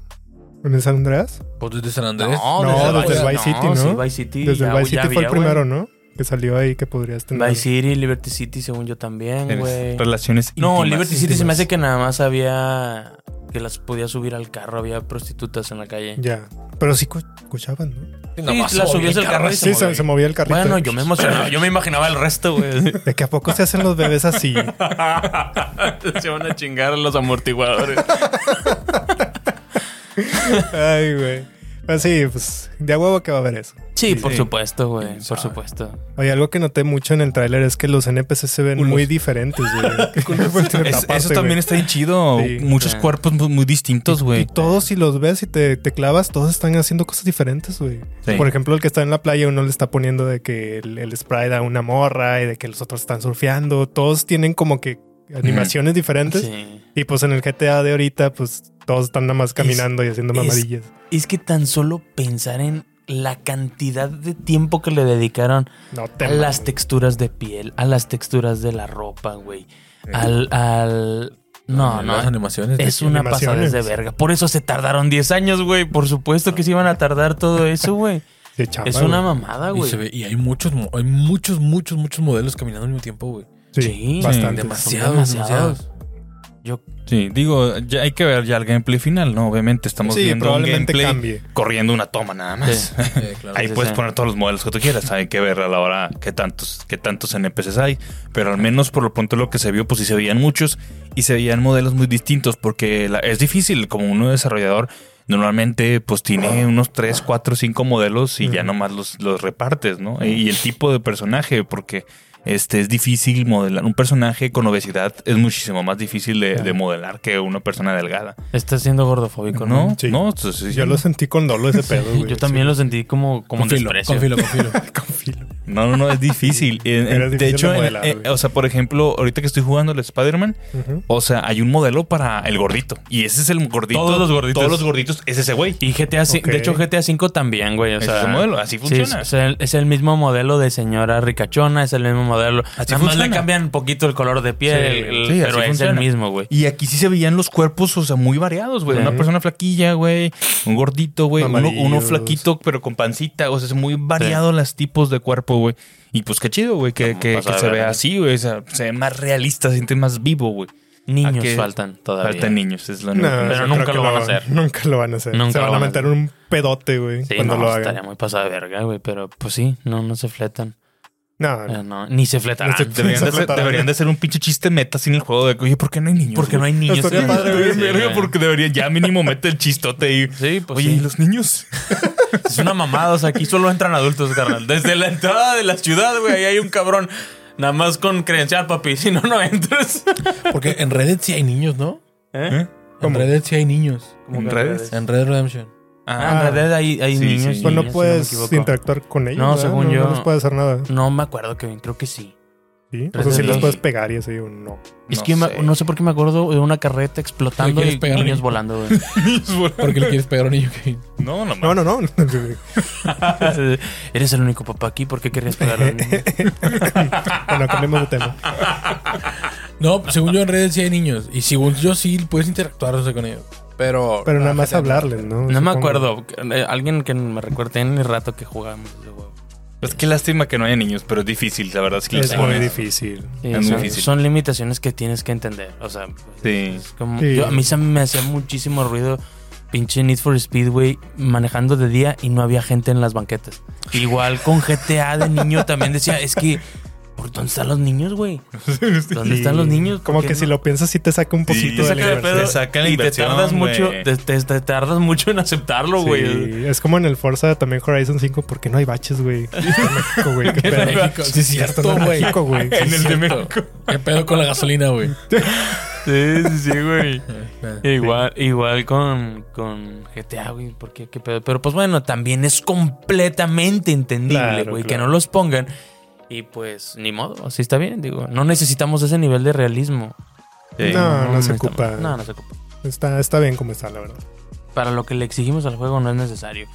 ¿En el San Andreas? Pues desde San Andrés. No, desde el Vice City, ¿no? Sí, Vice City. Desde ya- el Vice City fue el primero. ¿no? Que salió ahí que podrías tener. Vice City, Liberty City, según yo también, güey. Relaciones No, íntimas. Liberty City se me hace que nada más había... Que las podía subir al carro, había prostitutas en la calle. Ya. Pero sí cu- escuchaban, ¿no? Sí, la se movía subías el carro y Sí, se, se movía el carrito. Bueno, yo me [LAUGHS] emocionaba, yo me imaginaba el resto, güey. ¿De que a poco se hacen los bebés así? [LAUGHS] se van a chingar los amortiguadores. [LAUGHS] Ay, güey. Pues sí, pues de a huevo que va a haber eso. Sí, por Sí. supuesto, güey. Por sabe. supuesto. Oye, algo que noté mucho en el tráiler es que los NPC se ven muy diferentes, güey. [LAUGHS] Es- Aparte, eso también está bien chido. Sí. Muchos Sí. cuerpos muy, muy distintos, Y güey. todos, si los ves y te, te clavas, todos están haciendo cosas diferentes, güey. Sí. Por ejemplo, el que está en la playa, uno le está poniendo de que el, el sprite a una morra y de que los otros están surfeando. Todos tienen como que animaciones diferentes. Sí. Y pues en el GTA de ahorita, pues todos están nada más caminando y haciendo es- mamadillas. Es que tan solo pensar en la cantidad de tiempo que le dedicaron No te a las texturas de piel, a las texturas de la ropa, güey. Al, al, No, no. Las animaciones. Es una animaciones. pasada de verga. Por eso se tardaron 10 años, güey. Por supuesto que se iban a tardar todo eso, güey. [LAUGHS] De chamba, Es una güey. mamada, Y, güey. se ve- y hay muchos, hay muchos, muchos, muchos modelos caminando al mismo tiempo, güey. Sí, Sí, bastante. Demasiados, demasiados. demasiados. Yo, Sí, digo, ya hay que ver ya el gameplay final, ¿no? Obviamente estamos Sí, viendo un probablemente gameplay cambie. corriendo una toma nada más. Sí. Claro. [LAUGHS] Ahí sí, puedes sí. poner todos los modelos que tú quieras. Hay que ver a la hora qué tantos, qué tantos NPCs hay. Pero al menos por lo pronto lo que se vio, pues sí se veían muchos y se veían modelos muy distintos porque la- es difícil como uno desarrollador. Normalmente pues tiene unos 3, 4, 5 modelos y ya nomás los, los repartes, ¿no? Y el tipo de personaje, porque este es difícil modelar. Un personaje con obesidad es muchísimo más difícil de, de modelar que una persona delgada. está siendo gordofóbico, ¿no? ¿No? Sí. No, pues, sí, Yo lo sentí con dolo ese pedo, güey. Yo también lo sentí como, como Con filo, desprecio. con filo, con filo. [LAUGHS] Con filo. No, no, no, es difícil. [LAUGHS] En- en- de hecho, de en- modelar, eh, o sea, por ejemplo, ahorita que estoy jugando el Spider-Man, o sea, hay un modelo para el gordito. Y ese es el gordito. Todos los gorditos. Todos los gorditos es ese güey. Y GTA V, Ok. de hecho GTA V también, güey. O Ese sea, es el modelo, así sí, funciona. es, el, es el mismo modelo de señora ricachona, es el mismo modelo. Así Nada más le cambian un poquito el color de piel, Sí, el- sí, pero es funciona. el mismo, güey. Y aquí sí se veían los cuerpos, o sea, muy variados, güey. Sí. Una persona flaquilla, güey. Un gordito, güey. Uno, flaquito, pero con pancita. O sea, es muy variado los tipos de cuerpo, güey. Y pues qué chido, güey, que, que, se vea así, güey. O sea, se ve más realista, se siente más vivo, güey. Niños faltan todavía. Faltan niños, es lo único. No, Pero nunca lo van a hacer. Nunca lo van a hacer. Nunca Se van a van a meter un pedote, güey, Sí, cuando no, lo hagan. estaría muy pasada de verga, güey. Pero pues sí, no, no se fletan. No, Eh, no, ni se fletarán. No se- Deberían de, Se ser, fletará. deberían de ser un pinche chiste meta sin el juego de oye, ¿por qué no hay niños? Porque no güey? hay niños. Estaría Sí, padre, sí, porque deberían ya mínimo mete el chistote y Sí, pues oye, sí. ¿y los niños? [LAUGHS] Es una mamada, o sea, aquí solo entran adultos, carnal. Desde la entrada de la ciudad, güey, ahí hay un cabrón. Nada más con credencial, papi. Si no, no entras. Porque en Reddit sí hay niños, ¿no? ¿Eh? En Reddit sí hay niños. ¿En redes? En Red Redemption. Ah, en realidad hay, hay Sí, niños. sí. y pues no niñas, si puedes equivoco. interactuar con ellos. No, ¿verdad? según yo- No les puedes hacer nada. No me acuerdo, Kevin. Creo que sí. ¿Sí? O sea, sí Dead les puedes pegar y así, o no. Es No que me- no sé por qué me acuerdo de una carreta explotando ¿Le y quieres pegar [LAUGHS] niños volando, güey. ¿Por qué le quieres pegar a un niño que No, no, No, [LAUGHS] [LAUGHS] no, no. Eres el único papá aquí. ¿Por qué querías pegar a un niño? bueno, cambiemos de tema. No, según yo en Reddit sí hay niños. Y según yo sí puedes interactuar o sea, con ellos. Pero. Pero nada más hablarles, ¿no? No me acuerdo. Eh, Alguien que me recuerde en el rato que jugábamos. Es que lástima que no haya niños, pero es difícil, la verdad es que Es muy difícil. Sí, Es son, difícil. son limitaciones que tienes que entender. O sea, Sí. es como- Sí. yo- a mí se me hacía muchísimo ruido pinche Need for Speedway manejando de día y no había gente en las banquetas. Igual con GTA de niño también decía, es que, ¿por dónde están los niños, güey? [LAUGHS] ¿Dónde Sí. están los niños? Como ¿Por que si lo piensas, sí te saca un Sí, poquito de la saca de inversión. pedo. Te saca la y te tardas mucho, te, te- te tardas mucho en aceptarlo, Sí, güey. es como en el Forza también Horizon 5 porque no hay baches, güey. [LAUGHS] México, güey. Qué pedo. México, sí, está cierto, en güey. México, güey. En el de. México. ¿Qué pedo con la gasolina, güey? [LAUGHS] Sí, sí, sí, güey. Igual, igual con, con GTA, güey, porque qué pedo. Pero pues bueno, también es completamente entendible, Claro, güey, que no los pongan. Y pues, ni modo, así está bien, digo. No necesitamos ese nivel de realismo. Sí. No, no se ocupa. No, no se ocupa. Está, está bien como está, la verdad. Para lo que le exigimos al juego no es necesario.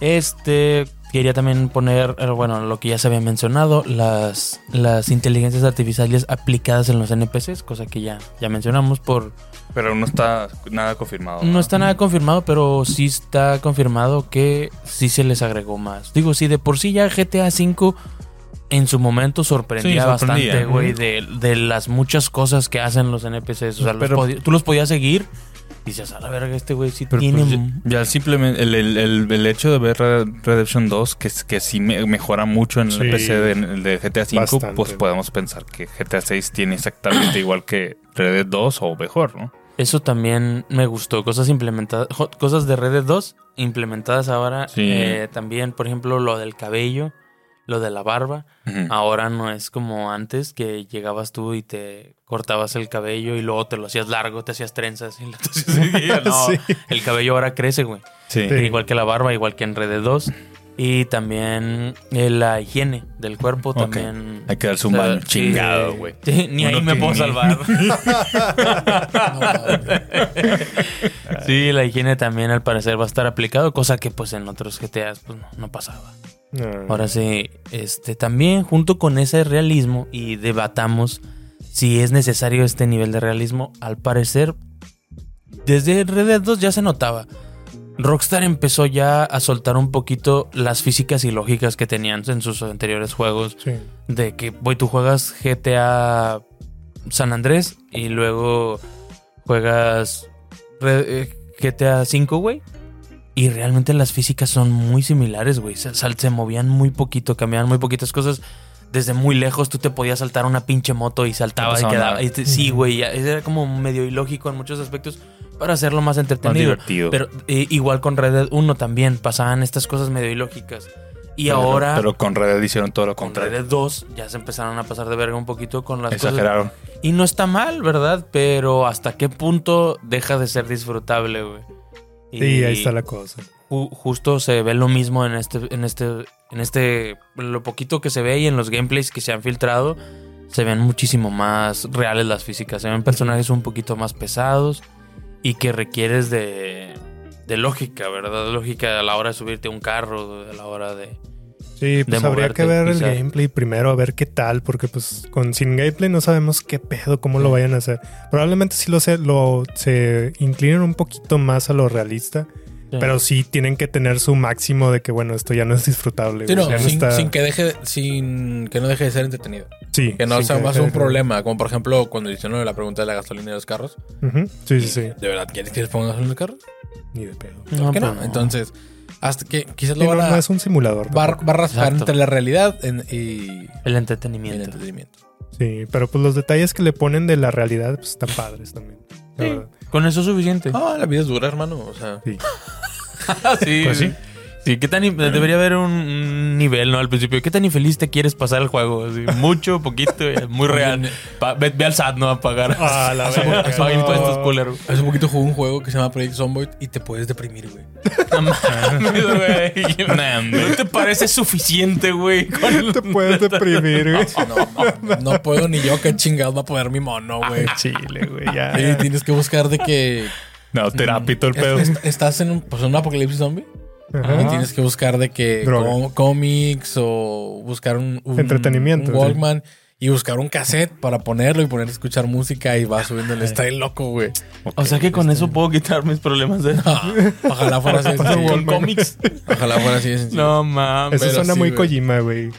Este, quería también poner, eh, bueno, lo que ya se había mencionado, las, las inteligencias artificiales aplicadas en los NPCs, cosa que ya, ya mencionamos por, Pero no está nada confirmado. No está nada confirmado, pero sí está confirmado que sí se les agregó más. Digo, sí, de por sí ya GTA V en su momento sorprendía, Sí, sorprendía. bastante, güey, de, de las muchas cosas que hacen los NPCs. O sea, los Pero- podi- tú los podías seguir y dices, a la verga, este güey sí Pero tiene... pues, ya, ya simplemente el, el- el- el hecho de ver Red Redemption 2, que, que sí me- mejora mucho en el Sí. PC de, de GTA V, Bastante. pues podemos pensar que GTA 6 tiene exactamente igual que Red Dead 2 o mejor, ¿no? Eso también me gustó. Cosas implementadas, cosas de Red Dead 2 implementadas ahora. Sí. Eh, también, por ejemplo, lo del cabello, lo de la barba. Ahora no es como antes que llegabas tú y te cortabas el cabello y luego te lo hacías largo, te hacías trenzas y [LAUGHS] hacías seguir. No, [LAUGHS] Sí. el cabello ahora crece, güey. Sí. Igual que la barba, igual que en Red Dead 2. Y también eh, la higiene del cuerpo también. Hay que darse un O sea, baño chingado, güey. Sí, ni ahí Uno me que puedo ni- salvar. No, [LAUGHS] [LAUGHS] sí, la higiene también al parecer va a estar aplicado, cosa que pues en otros GTAs pues no, no pasaba. No. Ahora sí, este también junto con ese realismo y debatamos si es necesario este nivel de realismo. Al parecer, desde Red Dead 2 ya se notaba. Rockstar empezó ya a soltar un poquito las físicas y lógicas que tenían en sus anteriores juegos. Sí. De que, voy, tú juegas GTA San Andrés y luego juegas eh, GTA 5, güey. Y realmente las físicas son muy similares, güey. Se, se movían muy poquito, cambiaban muy poquitas cosas. Desde muy lejos tú te podías saltar una pinche moto y saltaba y quedaba. nada. y te- sí, güey. Era como medio ilógico en muchos aspectos para hacerlo más Más entretenido. divertido. Pero eh, igual con Red Dead 1 también pasaban estas cosas medio ilógicas. Y Pero- ahora Pero con Red Dead hicieron todo lo con Red contrario. Dead 2 ya se empezaron a pasar de verga un poquito con las cosas. Exageraron. Y no está mal, ¿verdad? Pero hasta qué punto deja de ser disfrutable, güey. Y Sí, ahí está la cosa. ju- justo se ve lo mismo en este, en este, en este, lo poquito que se ve y en los gameplays que se han filtrado, se ven muchísimo más reales las físicas. Se ven personajes un poquito más pesados y que requieres de, de lógica, ¿verdad? Lógica a la hora de subirte a un carro, a la hora de... Sí, pues habría que ver el gameplay primero, a ver qué tal, porque pues con sin gameplay no sabemos qué pedo, cómo lo vayan a hacer. Probablemente sí lo, se, lo se inclinen un poquito más a lo realista, pero sí tienen que tener su máximo de que bueno, esto ya no es disfrutable. Sí, no, ya no sin, está- sin que deje, sin que no deje de ser entretenido. sí, Que no sea más un de- problema. Como por ejemplo, cuando hicieron la pregunta de la gasolina de los carros. Sí, sí, sí. ¿De verdad quieres que les pongan gasolina en los carros? Ni de pedo. ¿Por No, qué no? pues no. Entonces, hasta que quizás Sí, lo no, van a, no es un simulador. va, tampoco. va a raspar Exacto. entre la realidad en- y El el entretenimiento. entretenimiento. Sí, pero pues los detalles que le ponen de la realidad pues están padres también. Sí. Con eso es suficiente. Ah, la vida es dura, hermano. O sea, Sí. [LAUGHS] sí, Pues sí. Sí, ¿qué tan in- debería haber un- nivel, ¿no? Al principio, ¿qué tan infeliz te quieres pasar el juego? Así, [LAUGHS] mucho, poquito, eh, muy real. Pa- ve, ve al SAT, ¿no? A pagar. Ah, la Paga verga, no. impuestos, culero. hace poquito jugué un juego que se llama Project Zomboid y te puedes deprimir, güey. [LAUGHS] No mames, güey. ¿No te parece suficiente, güey? Con- Te puedes deprimir, güey. No, no, no puedo ni yo, qué chingados va a poder mi mono, güey. Chile, güey, ya. Tienes que buscar de que No, terapia y todo el pedo. est- est- estás en un, pues, en un apocalipsis zombie Ajá. y tienes que buscar de que cómics o buscar un, un- Entretenimiento, un Walkman y buscar un cassette para ponerlo y poner a escuchar música y va subiéndole. Está bien loco, güey. O sea que con eso puedo quitar mis problemas de... Ah, ojalá fuera así [LAUGHS] con cómics. Ojalá fuera así de. No mames. Eso suena sí, muy güey. Kojima, güey.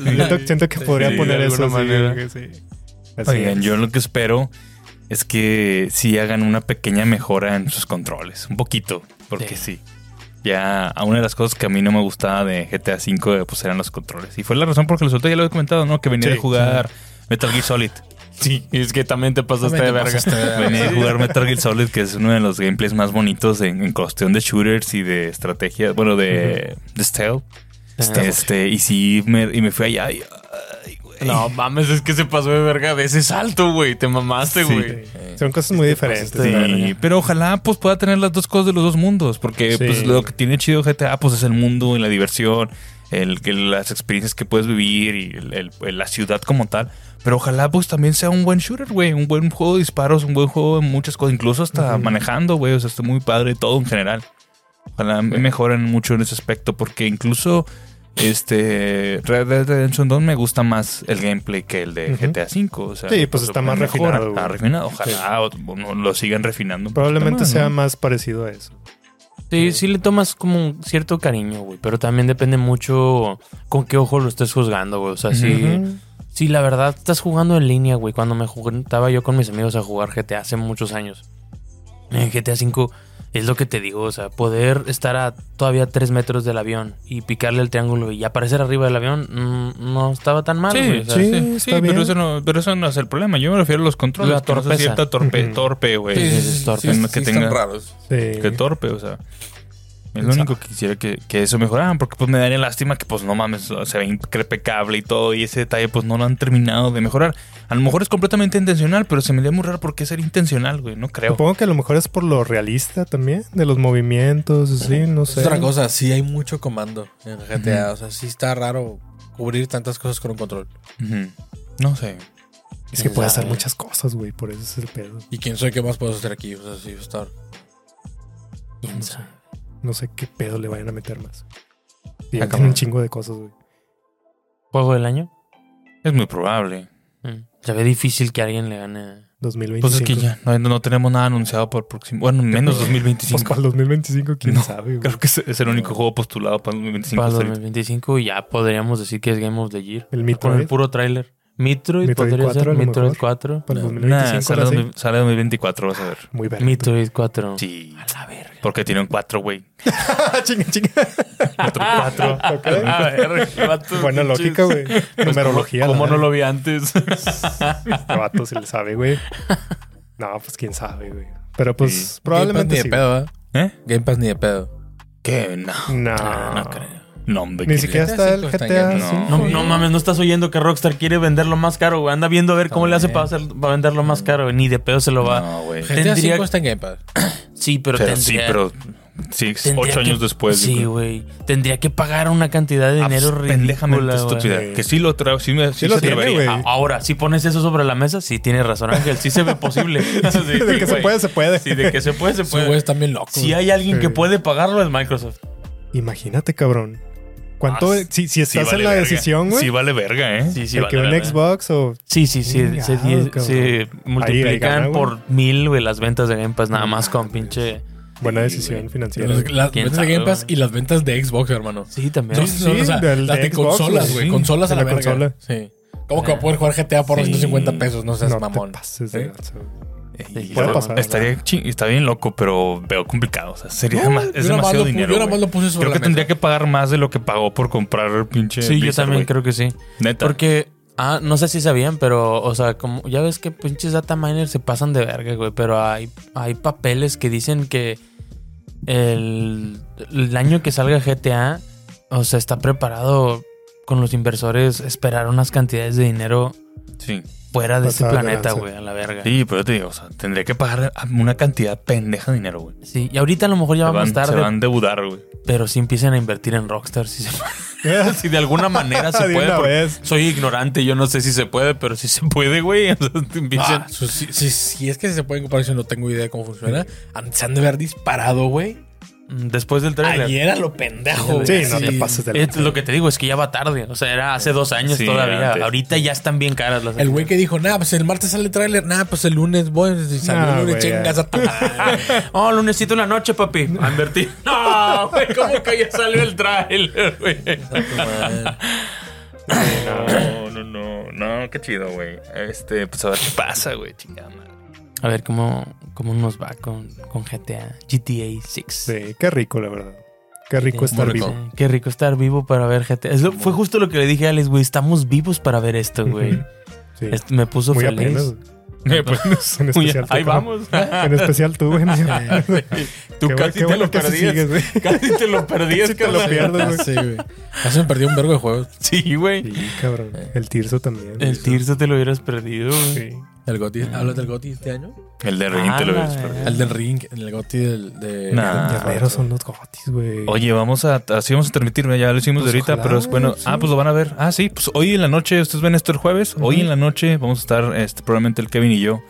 Siento, siento que podría sí, poner de eso así, manera. sí. Así Oigan, es. yo lo que espero es que sí hagan una pequeña mejora en sus controles. Un poquito, porque sí. Ya, a una de las cosas que a mí no me gustaba de GTA V, pues eran los controles. Y fue la razón por que lo solté, ya lo he comentado, ¿no? Que venía Sí, de jugar Metal Gear Solid. Sí, es que también te pasaste También de verga. pasaste de verga. Venía de jugar Metal Gear Solid, que es uno de los gameplays más bonitos en, en cuestión de shooters y de estrategia, bueno, de, de stealth. Este, y sí, me, y me fui allá y. No [LAUGHS] mames, es que se pasó de verga de ese salto, güey. Te mamaste, güey. Sí. Son cosas muy diferentes. Sí, pero ojalá pues pueda tener las dos cosas de los dos mundos, porque Sí. pues lo que tiene chido GTA pues es el mundo y la diversión, el, que las experiencias que puedes vivir y el- el- el- la ciudad como tal. Pero ojalá pues también sea un buen shooter, güey, un buen juego de disparos, un buen juego de muchas cosas, incluso hasta manejando, güey, o sea, está muy padre todo en general. Ojalá mejoren mucho en ese aspecto, porque incluso este Red Dead Redemption 2 me gusta más el gameplay que el de. GTA 5. O sea, Sí, pues está más refinado, Está refinado. Ojalá o- o lo sigan refinando. Probablemente más, sea ¿no? más parecido a eso. Sí, sí le tomas como un cierto cariño, güey. Pero también depende mucho con qué ojo lo estés juzgando, güey. O sea, sí. Sí, la verdad, estás jugando en línea, güey. Cuando me juntaba yo con mis amigos a jugar GTA hace muchos años. En GTA V es lo que te digo, o sea, poder estar a todavía tres metros del avión y picarle el triángulo y aparecer arriba del avión mm, no estaba tan mal, Sí, güey. o sea, sí, sí, pero, eso no, pero eso no es el problema. Yo me refiero a los controles. La torpeza. sienta torpe, torpe, güey. Sí, sí, sí, es torpe. que sí tenga- están raros. Sí. Que torpe, o sea. Es lo único que quisiera que, que eso mejoraran, porque pues me daría lástima que pues no mames, se ve impecable y todo, y ese detalle pues no lo han terminado de mejorar. A lo mejor es completamente intencional, pero se me haría muy raro porque ser intencional, güey, no creo. Supongo que a lo mejor es por lo realista también, de los movimientos, así, no Es sé. otra cosa, sí hay mucho comando en GTA. O sea, sí está raro cubrir tantas cosas con un control. No sé. Es que puede hacer muchas cosas, güey, por eso es el pedo. Y quién sabe qué más puedo hacer aquí. O sea, sí, está. quién sabe. No sé qué pedo le vayan a meter más. Y un chingo de cosas, güey. ¿Juego del año? Es muy probable. Mm. Se ve difícil que alguien le gane. 2025. Pues es que ya no, no tenemos nada anunciado para el próximo. Bueno, menos Pues 2025. para el 2025, quién No, sabe, güey. Creo que es, el único juego postulado para el 2025. Para el hasta ahorita. 2025 ya podríamos decir que es Game of the Year. El Con Metroid. el puro tráiler. Metroid, Metroid podría 4 a ser. Metroid mejor. 4. Para el No. 2025. Nah, sale, ahora sí. 2000 sale 2024, vas a ver. Muy verga. Metroid 4. Sí. A la verga. Porque tienen cuatro, güey. [LAUGHS] chinga, chinga. Cuatro, cuatro. [LAUGHS] Ok. A ver, vato, Buena lógica, güey. Numerología. ¿Cómo no lo vi antes? [LAUGHS] Este vato se le sabe, güey. No, pues quién sabe, güey. Pero pues Sí. probablemente Game Pass ni sí. de pedo, ¿eh? ¿Eh? Game Pass ni de pedo. ¿Qué? No. No, No, no creo. No, hombre. Ni ¿qué siquiera está el en GTA Game Pass. 5. No, no mames, no estás oyendo que Rockstar quiere venderlo más caro, güey. Anda viendo a ver cómo le hace para, hacer, para venderlo más caro, güey. Ni de pedo se lo va. No, güey. GTA Tendría- 5 está en Game Pass. [CLEARS THROAT] Sí, pero, Pero sí, tendría- pero. Sí, ocho que- años después. Sí, güey. Tendría que pagar una cantidad de dinero Abs- pendejamente ridícula, estúpida. Que sí lo traigo. Sí, me, sí Sí lo se tiene, Ahora, si pones eso sobre la mesa, sí tienes razón, Ángel. Sí se ve posible. [LAUGHS] Sí, de que se puede, se puede. Sí, de que se puede, se puede. están bien locos. Si hay alguien que Sí. puede pagarlo, es Microsoft. Imagínate, cabrón. ¿Cuánto? Ah, si, si Sí estás vale en la verga. decisión, güey. Sí vale verga, ¿eh? Sí, sí, de vale que un verga. Xbox o. Sí, sí, sí. Se, se- se multiplican gana, güey. por mil, güey, las ventas de Game Pass, nada más con pinche. Buena Sí, decisión financiera. Las, las ¿Quién ventas de sabe, Game Pass güey? y las ventas de Xbox, hermano. Sí, también. No, Sí, no, o sea, del- las de de Xbox, consolas, güey. Sí, Consolas a de la la verga. consola. Sí. ¿Cómo que va a poder jugar GTA por Sí. 150 pesos? No seas no mamón. te pases de ¿Eh? Puede está- pasar, Estaría está bien loco, pero veo complicado. O sea, sería No, yo es más demasiado dinero. yo nada güey. más lo puse sobre Creo la que tendría mesa. que pagar más de lo que pagó por comprar el pinche. Sí, yo también creo que sí. Neta. Porque, ah, no sé si sabían, pero, o sea, como ya ves que pinches data miners se pasan de verga, güey. Pero hay, hay papeles que dicen que el, el año que salga GTA, o sea, está preparado con los inversores esperar unas cantidades de dinero Sí. Fuera de este planeta, güey, a la verga. Sí, pero yo te digo, o sea, tendría que pagar una cantidad pendeja de dinero, güey. Sí, y ahorita a lo mejor ya Se vamos van, se tarde, van a deudar, güey. pero si empiezan a invertir en Rockstar, si, se- [LAUGHS] si de alguna manera se [LAUGHS] De puede. una porque vez. Soy ignorante, yo no sé si se puede, pero si se puede, güey. [LAUGHS] Ah, si, si- si es que se pueden comprar, yo no tengo idea de cómo funciona. Se han de haber disparado, güey. Mm, Después del trailer. Ayer a lo pendejo, Sí, no te pases de Es lo que te digo, es que ya va tarde. O sea, era hace dos años Sí, todavía. antes. Ahorita ya están bien caras las El güey que dijo, nah, pues el martes sale el tráiler, nah, pues el lunes voy, y salió Nah, el lunes, chingas a tu. [LAUGHS] Oh, lunesito en la noche, papi. [LAUGHS] A invertir. No, güey, ¿cómo que ya salió el trailer, güey? No, no, no, no, qué chido, güey. Este, pues a ver qué pasa, güey, chingada. A ver cómo, cómo nos va con, con GTA, GTA 6. Sí, qué rico, la verdad. Qué rico Sí, estar rico. vivo. Qué rico estar vivo para ver GTA. Es lo- fue justo lo que le dije a Alex, güey. Estamos vivos para ver esto, güey. Sí. Este, me puso Muy feliz. apenas. Eh, pues, En [LAUGHS] especial tú, ahí ¿no? vamos. [LAUGHS] En especial tú, güey. [LAUGHS] Tú Qué casi bueno- te bueno lo perdías. Casi te lo perdías, Sí te lo pierdes, güey. Sí, güey. Ya se me perdió un vergo de juegos. Sí, güey. Sí, cabrón. El Tirso también. El Tirso te lo hubieras perdido, güey. Sí. El Goti, ¿hablas del Goti este año? El de Ring te lo Ah, ves. El del Ring, el Goti del, de... Nah. Guerreros son los gotis, güey. Oye, vamos a, así vamos a transmitir, ya lo hicimos Pues de ahorita, ojalá, pero es bueno. sí. Ah, pues lo van a ver. Ah, sí, pues hoy en la noche, ustedes ven esto el jueves, hoy en la noche vamos a estar, este, probablemente el Kevin y yo,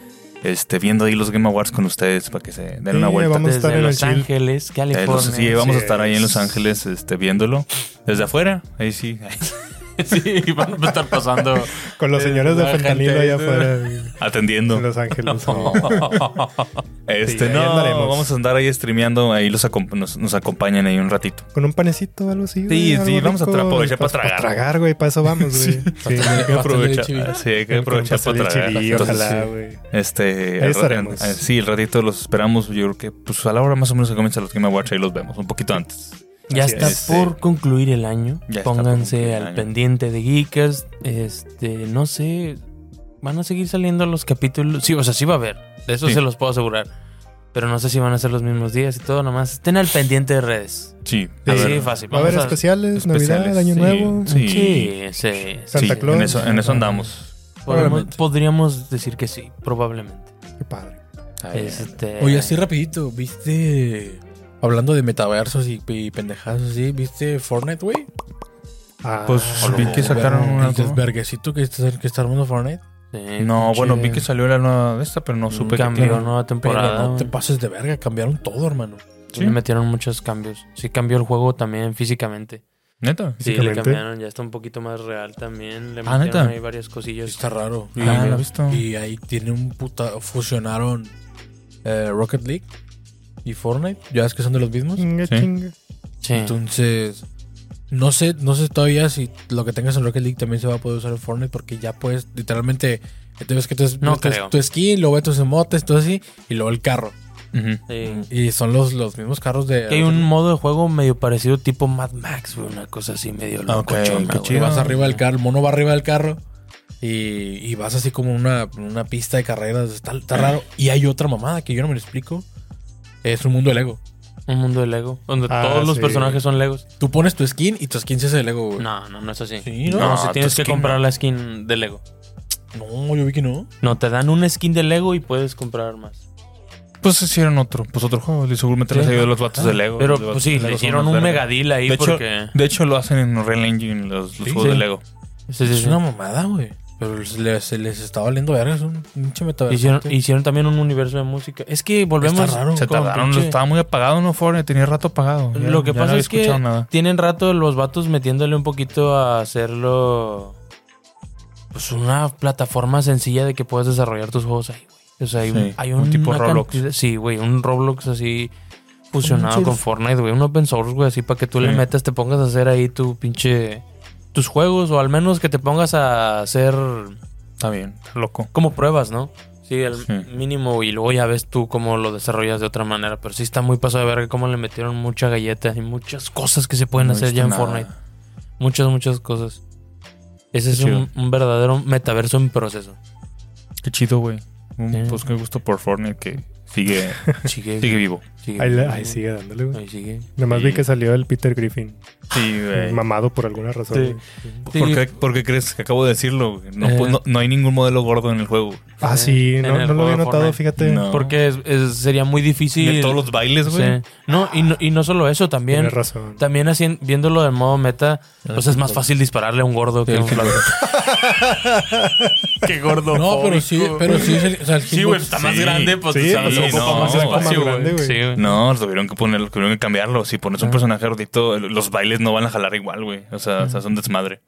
este, viendo ahí los Game Awards con ustedes para que se den Sí, una vuelta. vamos a Desde estar en el Los. Ángeles, Eh, California. los- sí, vamos a estar ahí en Los es- Ángeles, este, viéndolo. Desde afuera, ahí sí. [LAUGHS] [LAUGHS] Sí, van a estar pasando. Con los Eh, señores de fentanilo allá afuera güey, Atendiendo. en Los Ángeles. Este, Sí, no, andaremos. vamos a andar ahí streameando, ahí los acom- nos, nos acompañan ahí un ratito. Con un panecito o algo así. güey, Sí, algo sí, vamos a rico, tra- aprovechar pues, para tragar. tragar, güey, para eso vamos, güey. [LAUGHS] Sí, Hay que Pastel de aprovechar, sí, hay que aprovechar para tragar. chiví, Entonces, ojalá, sí. güey. Este, Ahí estaremos. eh, sí, el ratito los esperamos. Yo creo que pues a la hora más o menos que comienza los Game Awards ahí los vemos, un poquito antes. Ya Así está es. por concluir el año. Pónganse al año. pendiente de Geekers. Este, no sé. Van a seguir saliendo los capítulos. Sí, o sea, sí va a haber. De eso Sí. se los puedo asegurar. Pero no sé si van a ser los mismos días y todo. Nomás estén al pendiente de redes. Sí, Sí. Así de fácil. Va a haber especiales, Navidad, especiales, Año sí, Nuevo. sí. Sí, sí. Santa sí, Claus. En eso, en eso andamos. Podríamos decir que sí, probablemente. Qué padre. Este, Oye, así rapidito, ¿viste? Hablando de metaversos y, y pendejadas así, ¿viste Fortnite, güey? Ah, Pues, vi que sacaron una- El desverguecito que está, que está armando Fortnite. sí, No, pinche- bueno, vi que salió la nueva de esta, pero no supe que cambió tiene. nueva Pero temporada. no te pases de verga, cambiaron todo, hermano. Sí. Le metieron muchos cambios. Sí cambió el juego también físicamente. Neta. Sí, le cambiaron, ya está un poquito más real también. Le Ah, metieron ¿neta? ahí varias cosillas. Está raro. Y, Ah, lo he visto. y ahí tiene un puta. Fusionaron eh, Rocket League y Fortnite. Ya es que son de los mismos. Chinga, Sí. chinga. Sí. Entonces, no sé, no sé todavía si lo que tengas en Rocket League también se va a poder usar en Fortnite porque ya puedes literalmente te ves que tú No tu- creo. tu skin, luego ves tus emotes, todo así, y luego el carro. Sí. Y son los, los mismos carros de. Que hay un modo de juego medio parecido tipo Mad Max, güey, una cosa así medio Ok, locochona, qué güey. que chido. vas arriba del carro, el mono va arriba del carro y, y vas así como una, una pista de carreras. Está, está [CLEARS THROAT] raro. Y hay otra mamada que yo no me lo explico. Es un mundo de Lego. Un mundo de Lego, donde Ah, todos los sí. personajes son Legos. Tú pones tu skin y tu skin se hace de Lego, güey. No, no, no es así. Sí, ¿no? no, No, si tienes que comprar no. la skin de Lego. No, yo vi que no. No, te dan un skin de Lego y puedes comprar más. Pues hicieron otro, pues otro juego. Y seguramente les ayudó a los vatos de Lego. Pero pues sí, le hicieron un verga. mega deal ahí De hecho, porque... de hecho, lo hacen en Unreal Engine los, los Sí, juegos de. Lego. Es sí. una mamada, güey. Pero se les, les está valiendo verga. Es un pinche metaverso. Hicieron, hicieron también un universo de música. Es que volvemos... Está raro. Se tardaron, pinche- estaba muy apagado, no Fortnite, tenía rato apagado. Ya- Lo que no pasa había es que nada. tienen rato los vatos metiéndole un poquito a hacerlo... Pues una plataforma sencilla de que puedes desarrollar tus juegos ahí, güey. O sea, hay, Sí, un, hay un tipo Roblox. cantidad- Sí, güey, un Roblox así fusionado con Fortnite, güey. Un open source, güey, así para que tú le metas, te pongas a hacer ahí tu pinche... Tus juegos o al menos que te pongas a hacer está loco. como pruebas, ¿no? Sí, el Sí. mínimo y luego ya ves tú cómo lo desarrollas de otra manera. Pero sí está muy pasado de verga cómo le metieron mucha galleta y muchas cosas que se pueden No hacer ya en nada. Fortnite. Muchas, muchas cosas. Ese Qué es un, verdadero metaverso en proceso. Qué chido, güey. Un- Sí. Pues qué gusto por Fortnite que [LAUGHS] sigue, Sigue, sigue vivo. sigue Ahí, vivo. ahí sigue dándole, güey. Ahí sigue. Nada más Sí. vi que salió el Peter Griffin. Sí, güey. Mamado por alguna razón. Sí. ¿Por, Sí. qué, por qué crees que acabo de decirlo? güey? No, Eh. pues, no, no hay ningún modelo gordo en el juego. Ah, sí, En no, lo había notado, Fortnite. fíjate. No. Porque es- es- sería muy difícil. De todos los bailes, güey. Sí. No, y no, y no solo eso, también. Tienes razón. También así, viéndolo del modo meta, pues es más fácil dispararle a un gordo que a un flaco. [LAUGHS] Qué gordo. No, pero sí, pero sí. es el- o sea, el Sí, güey, está más Sí. grande, pues Sí, o sea, pues, ocupa no, más espacio, grande, güey. Sí, güey. No, tuvieron que ponerlo, tuvieron que cambiarlo. Si pones un personaje gordito, los bailes no van a jalar igual, güey. O sea, o sea, son desmadre.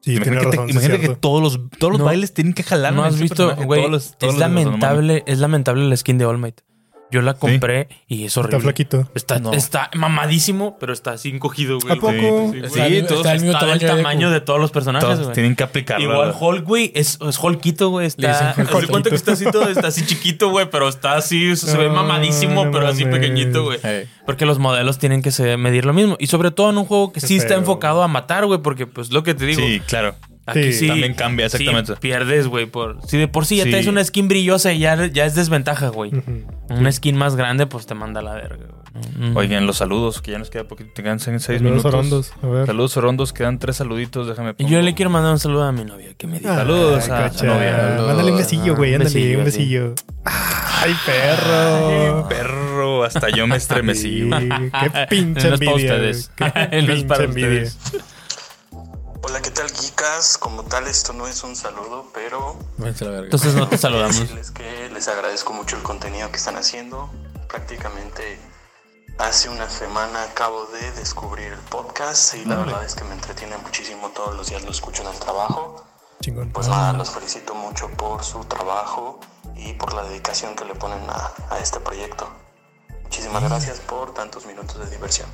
Sí, imagínate razón. sí, imagínate que todos los, todos los No. bailes tienen que jalar. No has visto, güey, es lamentable, es lamentable la skin de All Might. Yo la compré y es horrible. Está flaquito. Está, No. está mamadísimo, pero está así encogido, güey. ¿A poco? Sí, Sí, Está el- todos- está el mismo está tamaño de tamaño Deku. de todos los personajes, Todos güey. tienen que aplicarlo. Igual Hulk, güey, es, es Hulkito, güey. Está. cuenta que está así todo, está así chiquito, güey, pero está así, se ve mamadísimo, no pero así mames. pequeñito, güey. Ey. Porque los modelos tienen que medir lo mismo. Y sobre todo en un juego que sí está enfocado a matar, güey, porque pues lo que te digo. Sí, claro. Aquí Sí, sí. también cambia, exactamente. sí pierdes, güey. Por, si de por sí ya Sí. traes una skin brillosa y ya, ya es desventaja, güey. Ujú. Una skin más grande, pues te manda a la verga, güey. Oigan, los saludos, que ya nos queda poquito. Te quedan seis Saludos minutos. orondos. A ver. Saludos orondos, quedan tres saluditos. Déjame Y yo le quiero mandar un saludo a mi novia que me diga. Saludos Ay, a cacha. su novia. Mándale un besillo, güey. Un Ándale, besillo, un besillo. Ay, perro. Perro, hasta yo me estremecí. Qué [LAUGHS] pinche No es pa' envidia. Qué [LAUGHS] No es para pinche envidia. Hola, ¿qué tal, geekas? Como tal, esto no es un saludo, pero. Entonces no te saludamos. decirles que les agradezco mucho el contenido que están haciendo. Prácticamente hace una semana acabo de descubrir el podcast y la verdad es que me entretiene muchísimo. Todos los días lo escucho en el trabajo. Chingón. Pues nada, los felicito mucho por su trabajo y por la dedicación que le ponen a, a este proyecto. Muchísimas gracias por tantos minutos de diversión.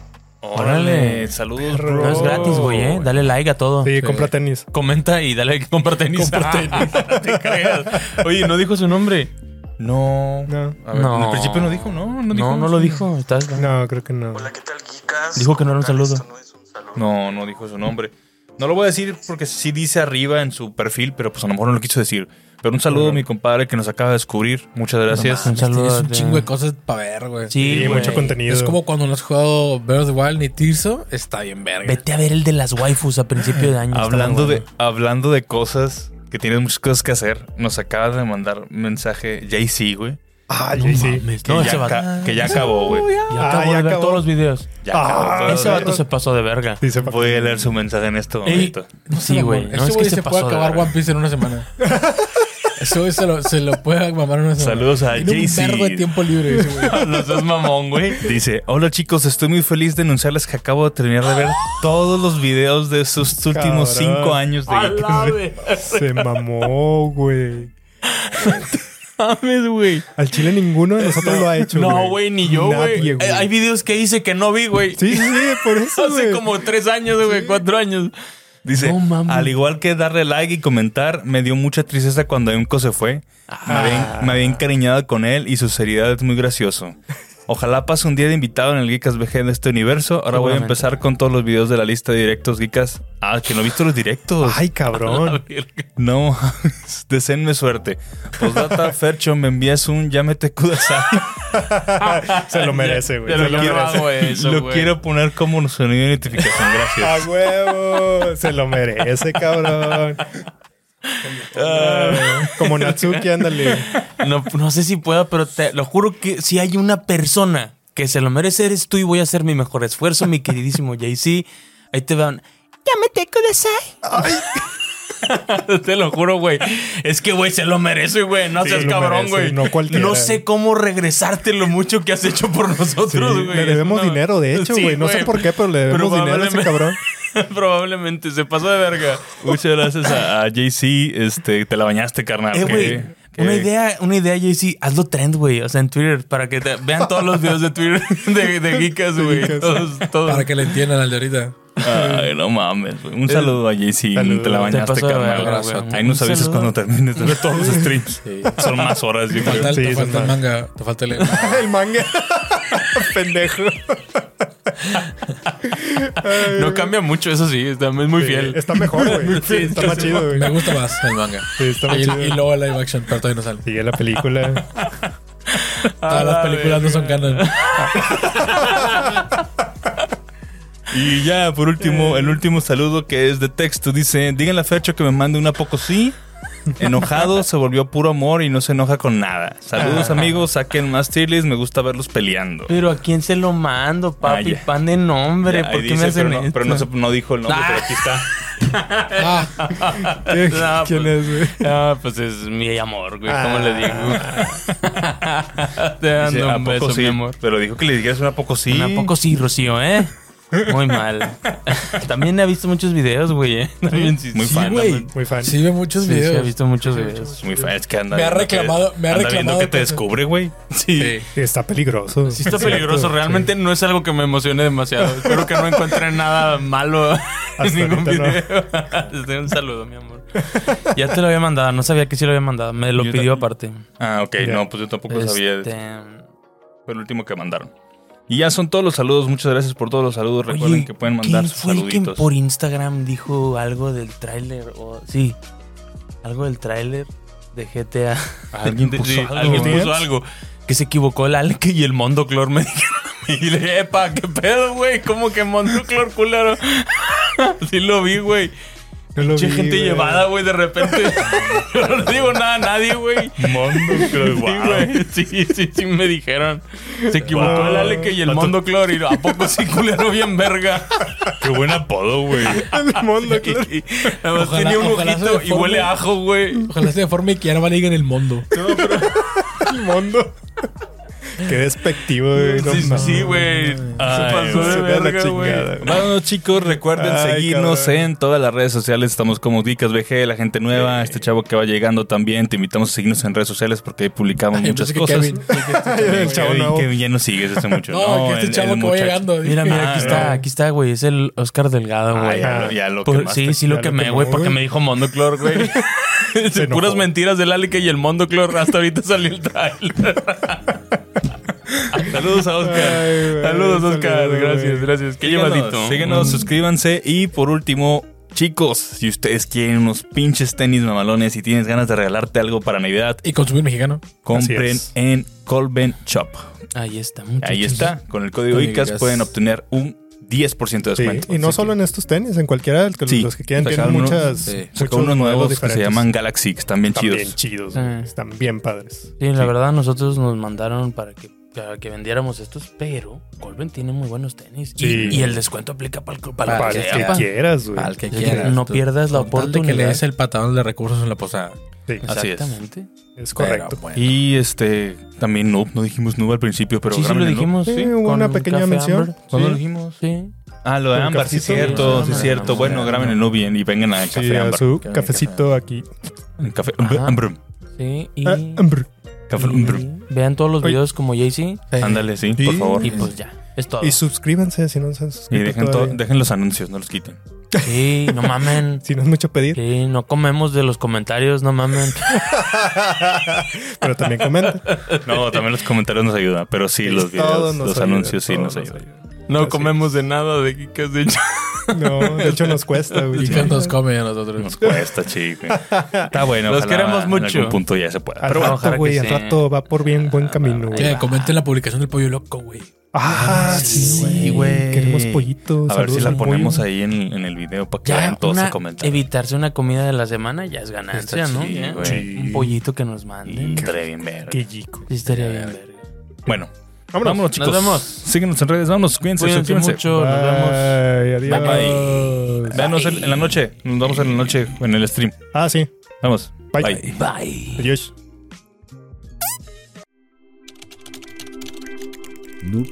Órale, saludos, Perro. bro. No es gratis, güey, ¿eh? Dale like a todo. Sí, compra tenis. Comenta y dale que [LAUGHS] compra tenis. Compra tenis. [LAUGHS] no te creas. Oye, ¿no dijo su nombre? No. No. A ver, No. Al principio no dijo, no. No, dijo, No, no lo dijo. Estás- No, creo que no. Hola, ¿qué tal, geekas? Dijo que no era un saludo. no es un saludo. No, no dijo su nombre. No lo voy a decir porque sí dice arriba en su perfil, pero pues a lo mejor no lo quiso decir. Pero un saludo a mi compadre que nos acaba de descubrir. Muchas gracias. Un saludo. Tienes un chingo de cosas para ver, güey. Sí, Sí, güey. mucho contenido. Es como cuando no has jugado Breath of the Wild ni Tirso. Está bien verga. Vete a ver el de las waifus a principio de año. Hablando bueno. de, hablando de cosas que tienes muchas cosas que hacer, nos acaba de mandar mensaje JC, güey. Ah, No sí, sí. mames, Que, no, ya ese vato. que ya acabó, güey. Ya Ah, acabo ya de ver acabó. todos los videos. Ya Ah, acabó. Ese vato se pasó de verga. Sí, Voy a leer su mensaje en este Ey, momento. No sí, güey. No Ese es que se se pasó puede de acabar. One Piece en una semana. [LAUGHS] Eso se lo, se lo puede mamar una semana. Saludos a Tiene un de tiempo libre ese güey. [LAUGHS] No seas mamón, güey. Dice, hola chicos, estoy muy feliz de anunciarles que acabo de terminar de ver todos los videos de sus últimos cinco años de. Se mamó, güey. [LAUGHS] mames, güey. Al chile ninguno de nosotros lo ha hecho. No, güey, ni yo, güey. Eh, Hay videos que hice que no vi, güey. Sí, sí, por eso, Hace güey. como tres años, güey, cuatro años. Dice, No al igual que darle like y comentar, me dio mucha tristeza cuando Emco se fue. Me, había, me había encariñado con él y su seriedad es muy gracioso. Ojalá pase un día de invitado en el Geekas VG de este universo. Ahora voy a empezar con todos los videos de la lista de directos Geekas. Ah, que no he visto los directos. Ay, cabrón. [LAUGHS] No, [LAUGHS] deseenme suerte. Postdata, [LAUGHS] Fercho, me envías un llámete Kudasai. Se lo merece, güey. Se lo eso, Lo quiero poner como sonido de notificación. Gracias. A huevo. Se lo merece, cabrón. Ah, [LAUGHS] Como Natsuki, ándale. No, no sé si pueda, pero te lo juro que si hay una persona que se lo merece, eres tú y voy a hacer mi mejor esfuerzo, mi queridísimo Jay-Z. Ahí te van. Llámete Kudasai. [LAUGHS] te lo juro, güey. Es que, güey, se lo merece, güey. No Sí, seas cabrón, güey. no sé cómo regresarte lo mucho que has hecho por nosotros, Sí, güey. le debemos No. dinero, de hecho, Sí, güey. No sé por qué, pero le debemos dinero a ese cabrón. [LAUGHS] [LAUGHS] Probablemente se pasó de verga. Muchas gracias a, a JC. Este, te la bañaste, carnal. Eh, que- güey. que- Una idea, una idea, JC, hazlo trend, güey. O sea, en Twitter, para que te vean todos los videos de Twitter [LAUGHS] de, de Geekas, güey. Geekas. Todos, todos. Para que le entiendan al de ahorita. Ay, no mames. güey. Un saludo a JC. Saludos. Te la Te bañaste, carnal. Ahí nos avisas saludo. cuando termines de ver todos los streams. Son más horas, yo Te falta, creo. el, Sí, te falta el manga. Te falta el... [LAUGHS] El manga. [LAUGHS] Pendejo. No cambia mucho, eso sí. Está, es muy fiel. Está mejor, güey. Sí, está más chido, güey. Me gusta más el manga. Sí, está más Y, chido. y luego el live action, pero todavía no sale. Sigue la película. [LAUGHS] Todas las películas no son canon. Y ya, por último, el último saludo que es de texto. Dice, díganle a Fercho que me mande una poco sí. Enojado, se volvió puro amor y no se enoja con nada. Saludos amigos, saquen más tiles, me gusta verlos peleando. Pero ¿a quién se lo mando, papi? Ah, ya. Pan de nombre. Ahí ¿Por qué dice, me hacen pero, no, esto? pero no, se- no dijo el nombre, Ah. pero aquí está. [LAUGHS] Ah, [LAUGHS] ¿Qué- Ah, ¿Quién pues- es, güey? Ah, pues es mi amor, güey. ¿Cómo le digo? [LAUGHS] Te Dice, dando ¿a un poco beso, sí? mi amor. Pero dijo que le dijeras una poco sí. ¿A poco sí, Rocío, eh? Muy mal. [LAUGHS] También he visto muchos videos, güey, eh. [LAUGHS] También sí, Muy sí, fan, güey. Muy fan. sí ve muchos Sí, sí, videos. he visto muchos videos. Muy fan, es que anda Me ha viendo que- reclamado- me ha anda reclamado viendo que te descubre, güey. [LAUGHS] Sí. Sí. Está peligroso. Sí está peligroso, sí. realmente no es algo que me emocione demasiado. Espero que no encuentre nada malo en ningún ahorita no. video. Desde un saludo, mi amor. Ya te lo había mandado, no sabía que sí lo había mandado. Me lo Yo pidió también. aparte. Ah, ok, no, pues yo tampoco sabía. Este, Fue el último que mandaron. Y ya son todos los saludos. Muchas gracias por todos los saludos. Recuerden oye, que pueden mandar ¿quién sus fue el que saluditos. por Instagram dijo algo del tráiler? O, sí, algo del tráiler de GTA. [LAUGHS] Alguien puso algo. alguien puso algo. Que se equivocó el Alec y el Mondoclor me [LAUGHS] dijeron. Y le dije, epa, qué pedo, güey. ¿Cómo que Mondoclor, culero? [LAUGHS] sí lo vi, güey. No Mucha vi, gente güey. llevada, güey, de repente. [LAUGHS] [LAUGHS] Yo no le digo nada a nadie, güey. Mondo, Sí, wow. güey. Sí, sí, sí, me dijeron. Se equivocó Wow. el Alec y el Vato. Mondoclor. Y ¿a poco sí, culero, bien verga? [LAUGHS] Qué buen apodo, güey. El. Y- Nada más Ojalá- tenía un ojito y huele a ajo, güey. Ojalá se deforme y que ya no vale en el mundo. El mundo. [LAUGHS] Qué despectivo, güey. no Sí, sí, güey. Se Ay, pasó se de verga, güey. chingada. Bueno, chicos, recuerden Ay, seguirnos cabrón. en todas las redes sociales. Estamos como Dicas VG, la gente nueva, este chavo que va llegando también. Te invitamos a seguirnos en redes sociales porque ahí publicamos Ay, muchas que cosas. Kevin. [LAUGHS] El chavo Kevin, nuevo. Kevin ya no sigues hace mucho. [LAUGHS] No, que este el- chavo el que va llegando. Mira, mira, aquí Ah, está, no. aquí está, güey. Es el Oscar Delgado, Ah, güey. ya, lo- ya lo quemaste. sí, sí lo quemé, güey, porque me dijo Mondoclor, güey. Se. Puras mentiras del Alec y el Mondoclor. Hasta ahorita salió el trailer. Saludos a Oscar. Ay, güey, Saludos, Oscar. saludos, gracias, gracias. Qué Síguenos, llevadito. Síguenos, suscríbanse y por último, chicos, si ustedes quieren unos pinches tenis mamalones y tienes ganas de regalarte algo para Navidad, Y consumir mexicano. compren en Colben Shop. Ahí está, muchachos. Ahí está, con el código ICAS pueden obtener un 10% de Sí, descuento. y no Así solo que en estos tenis, en cualquiera de los que, Sí, los que quieran, tienen sacaron unos- muchas. sí, muchos unos nuevos que se llaman Galaxy, que están bien Están bien chidos. chidos, Sí. güey. Están bien padres. Sí, la verdad, nosotros nos mandaron para que, para que vendiéramos estos, pero Colben tiene muy buenos tenis. Y- Sí. Y, el descuento aplica para el, para, Para el el que quieras, güey. Al que quieras. no tú. pierdas la de que oportunidad. le des el patadón de recursos en la posada. Sí, Así es. Exactamente. es correcto. Bueno. Y este, también Noob, no dijimos Noob al principio, pero sí, sí lo dijimos. Sí, hubo con una pequeña mención. ¿Cuándo Sí. lo dijimos? Sí. Ah, lo de Con Ámbar, sí cierto, sí cierto. Ámbar, Bueno, graben el Noob y, y vengan a Sí, Café Ámbar. su cafecito aquí. En Café. Sí, y, Y vean todos los Oye. videos como Jay-Z Sí. Ándale, sí, por favor. y pues ya, es todo. Y suscríbanse si no se han Y suscrito dejen, todavía. dejen los anuncios, no los quiten. Sí, no mamen. [LAUGHS] Si no es mucho pedir, Sí, no comemos de los comentarios, no mamen. [LAUGHS] pero también comenten. No, también los comentarios nos ayudan, pero sí, los videos, los ayuda, anuncios sí nos ayudan. No Así comemos de nada de Geekas, de hecho. No, de hecho nos cuesta, güey. ¿Y qué nos come a nosotros? Nos cuesta, chico. Está bueno. Los queremos En mucho. algún punto ya se pueda. Al Pero rato, güey, al que sí. rato va por bien buen camino, güey. Che, comenten la publicación del pollo loco, güey. Ah, sí, güey. Queremos pollitos. a ver si la ponemos pollo. ahí en, en el video para que Ya, vean todos comentarios. evitarse una comida de la semana ya es ganancia, Está ¿no? Un pollito que nos manden. Estaría bien verga. Qué chico. Sí, estaría bien verga. Bueno, Vámonos. vámonos, chicos. Nos vemos. Síguenos en redes. Vámonos, cuídense, Cuídense suscríbanse. mucho, nos vemos. Bye, adiós. Bye. Veanos en, en la noche. Nos vemos en la noche en el stream. Ah, sí. Vamos. Bye. Bye. Bye. Adiós. Noob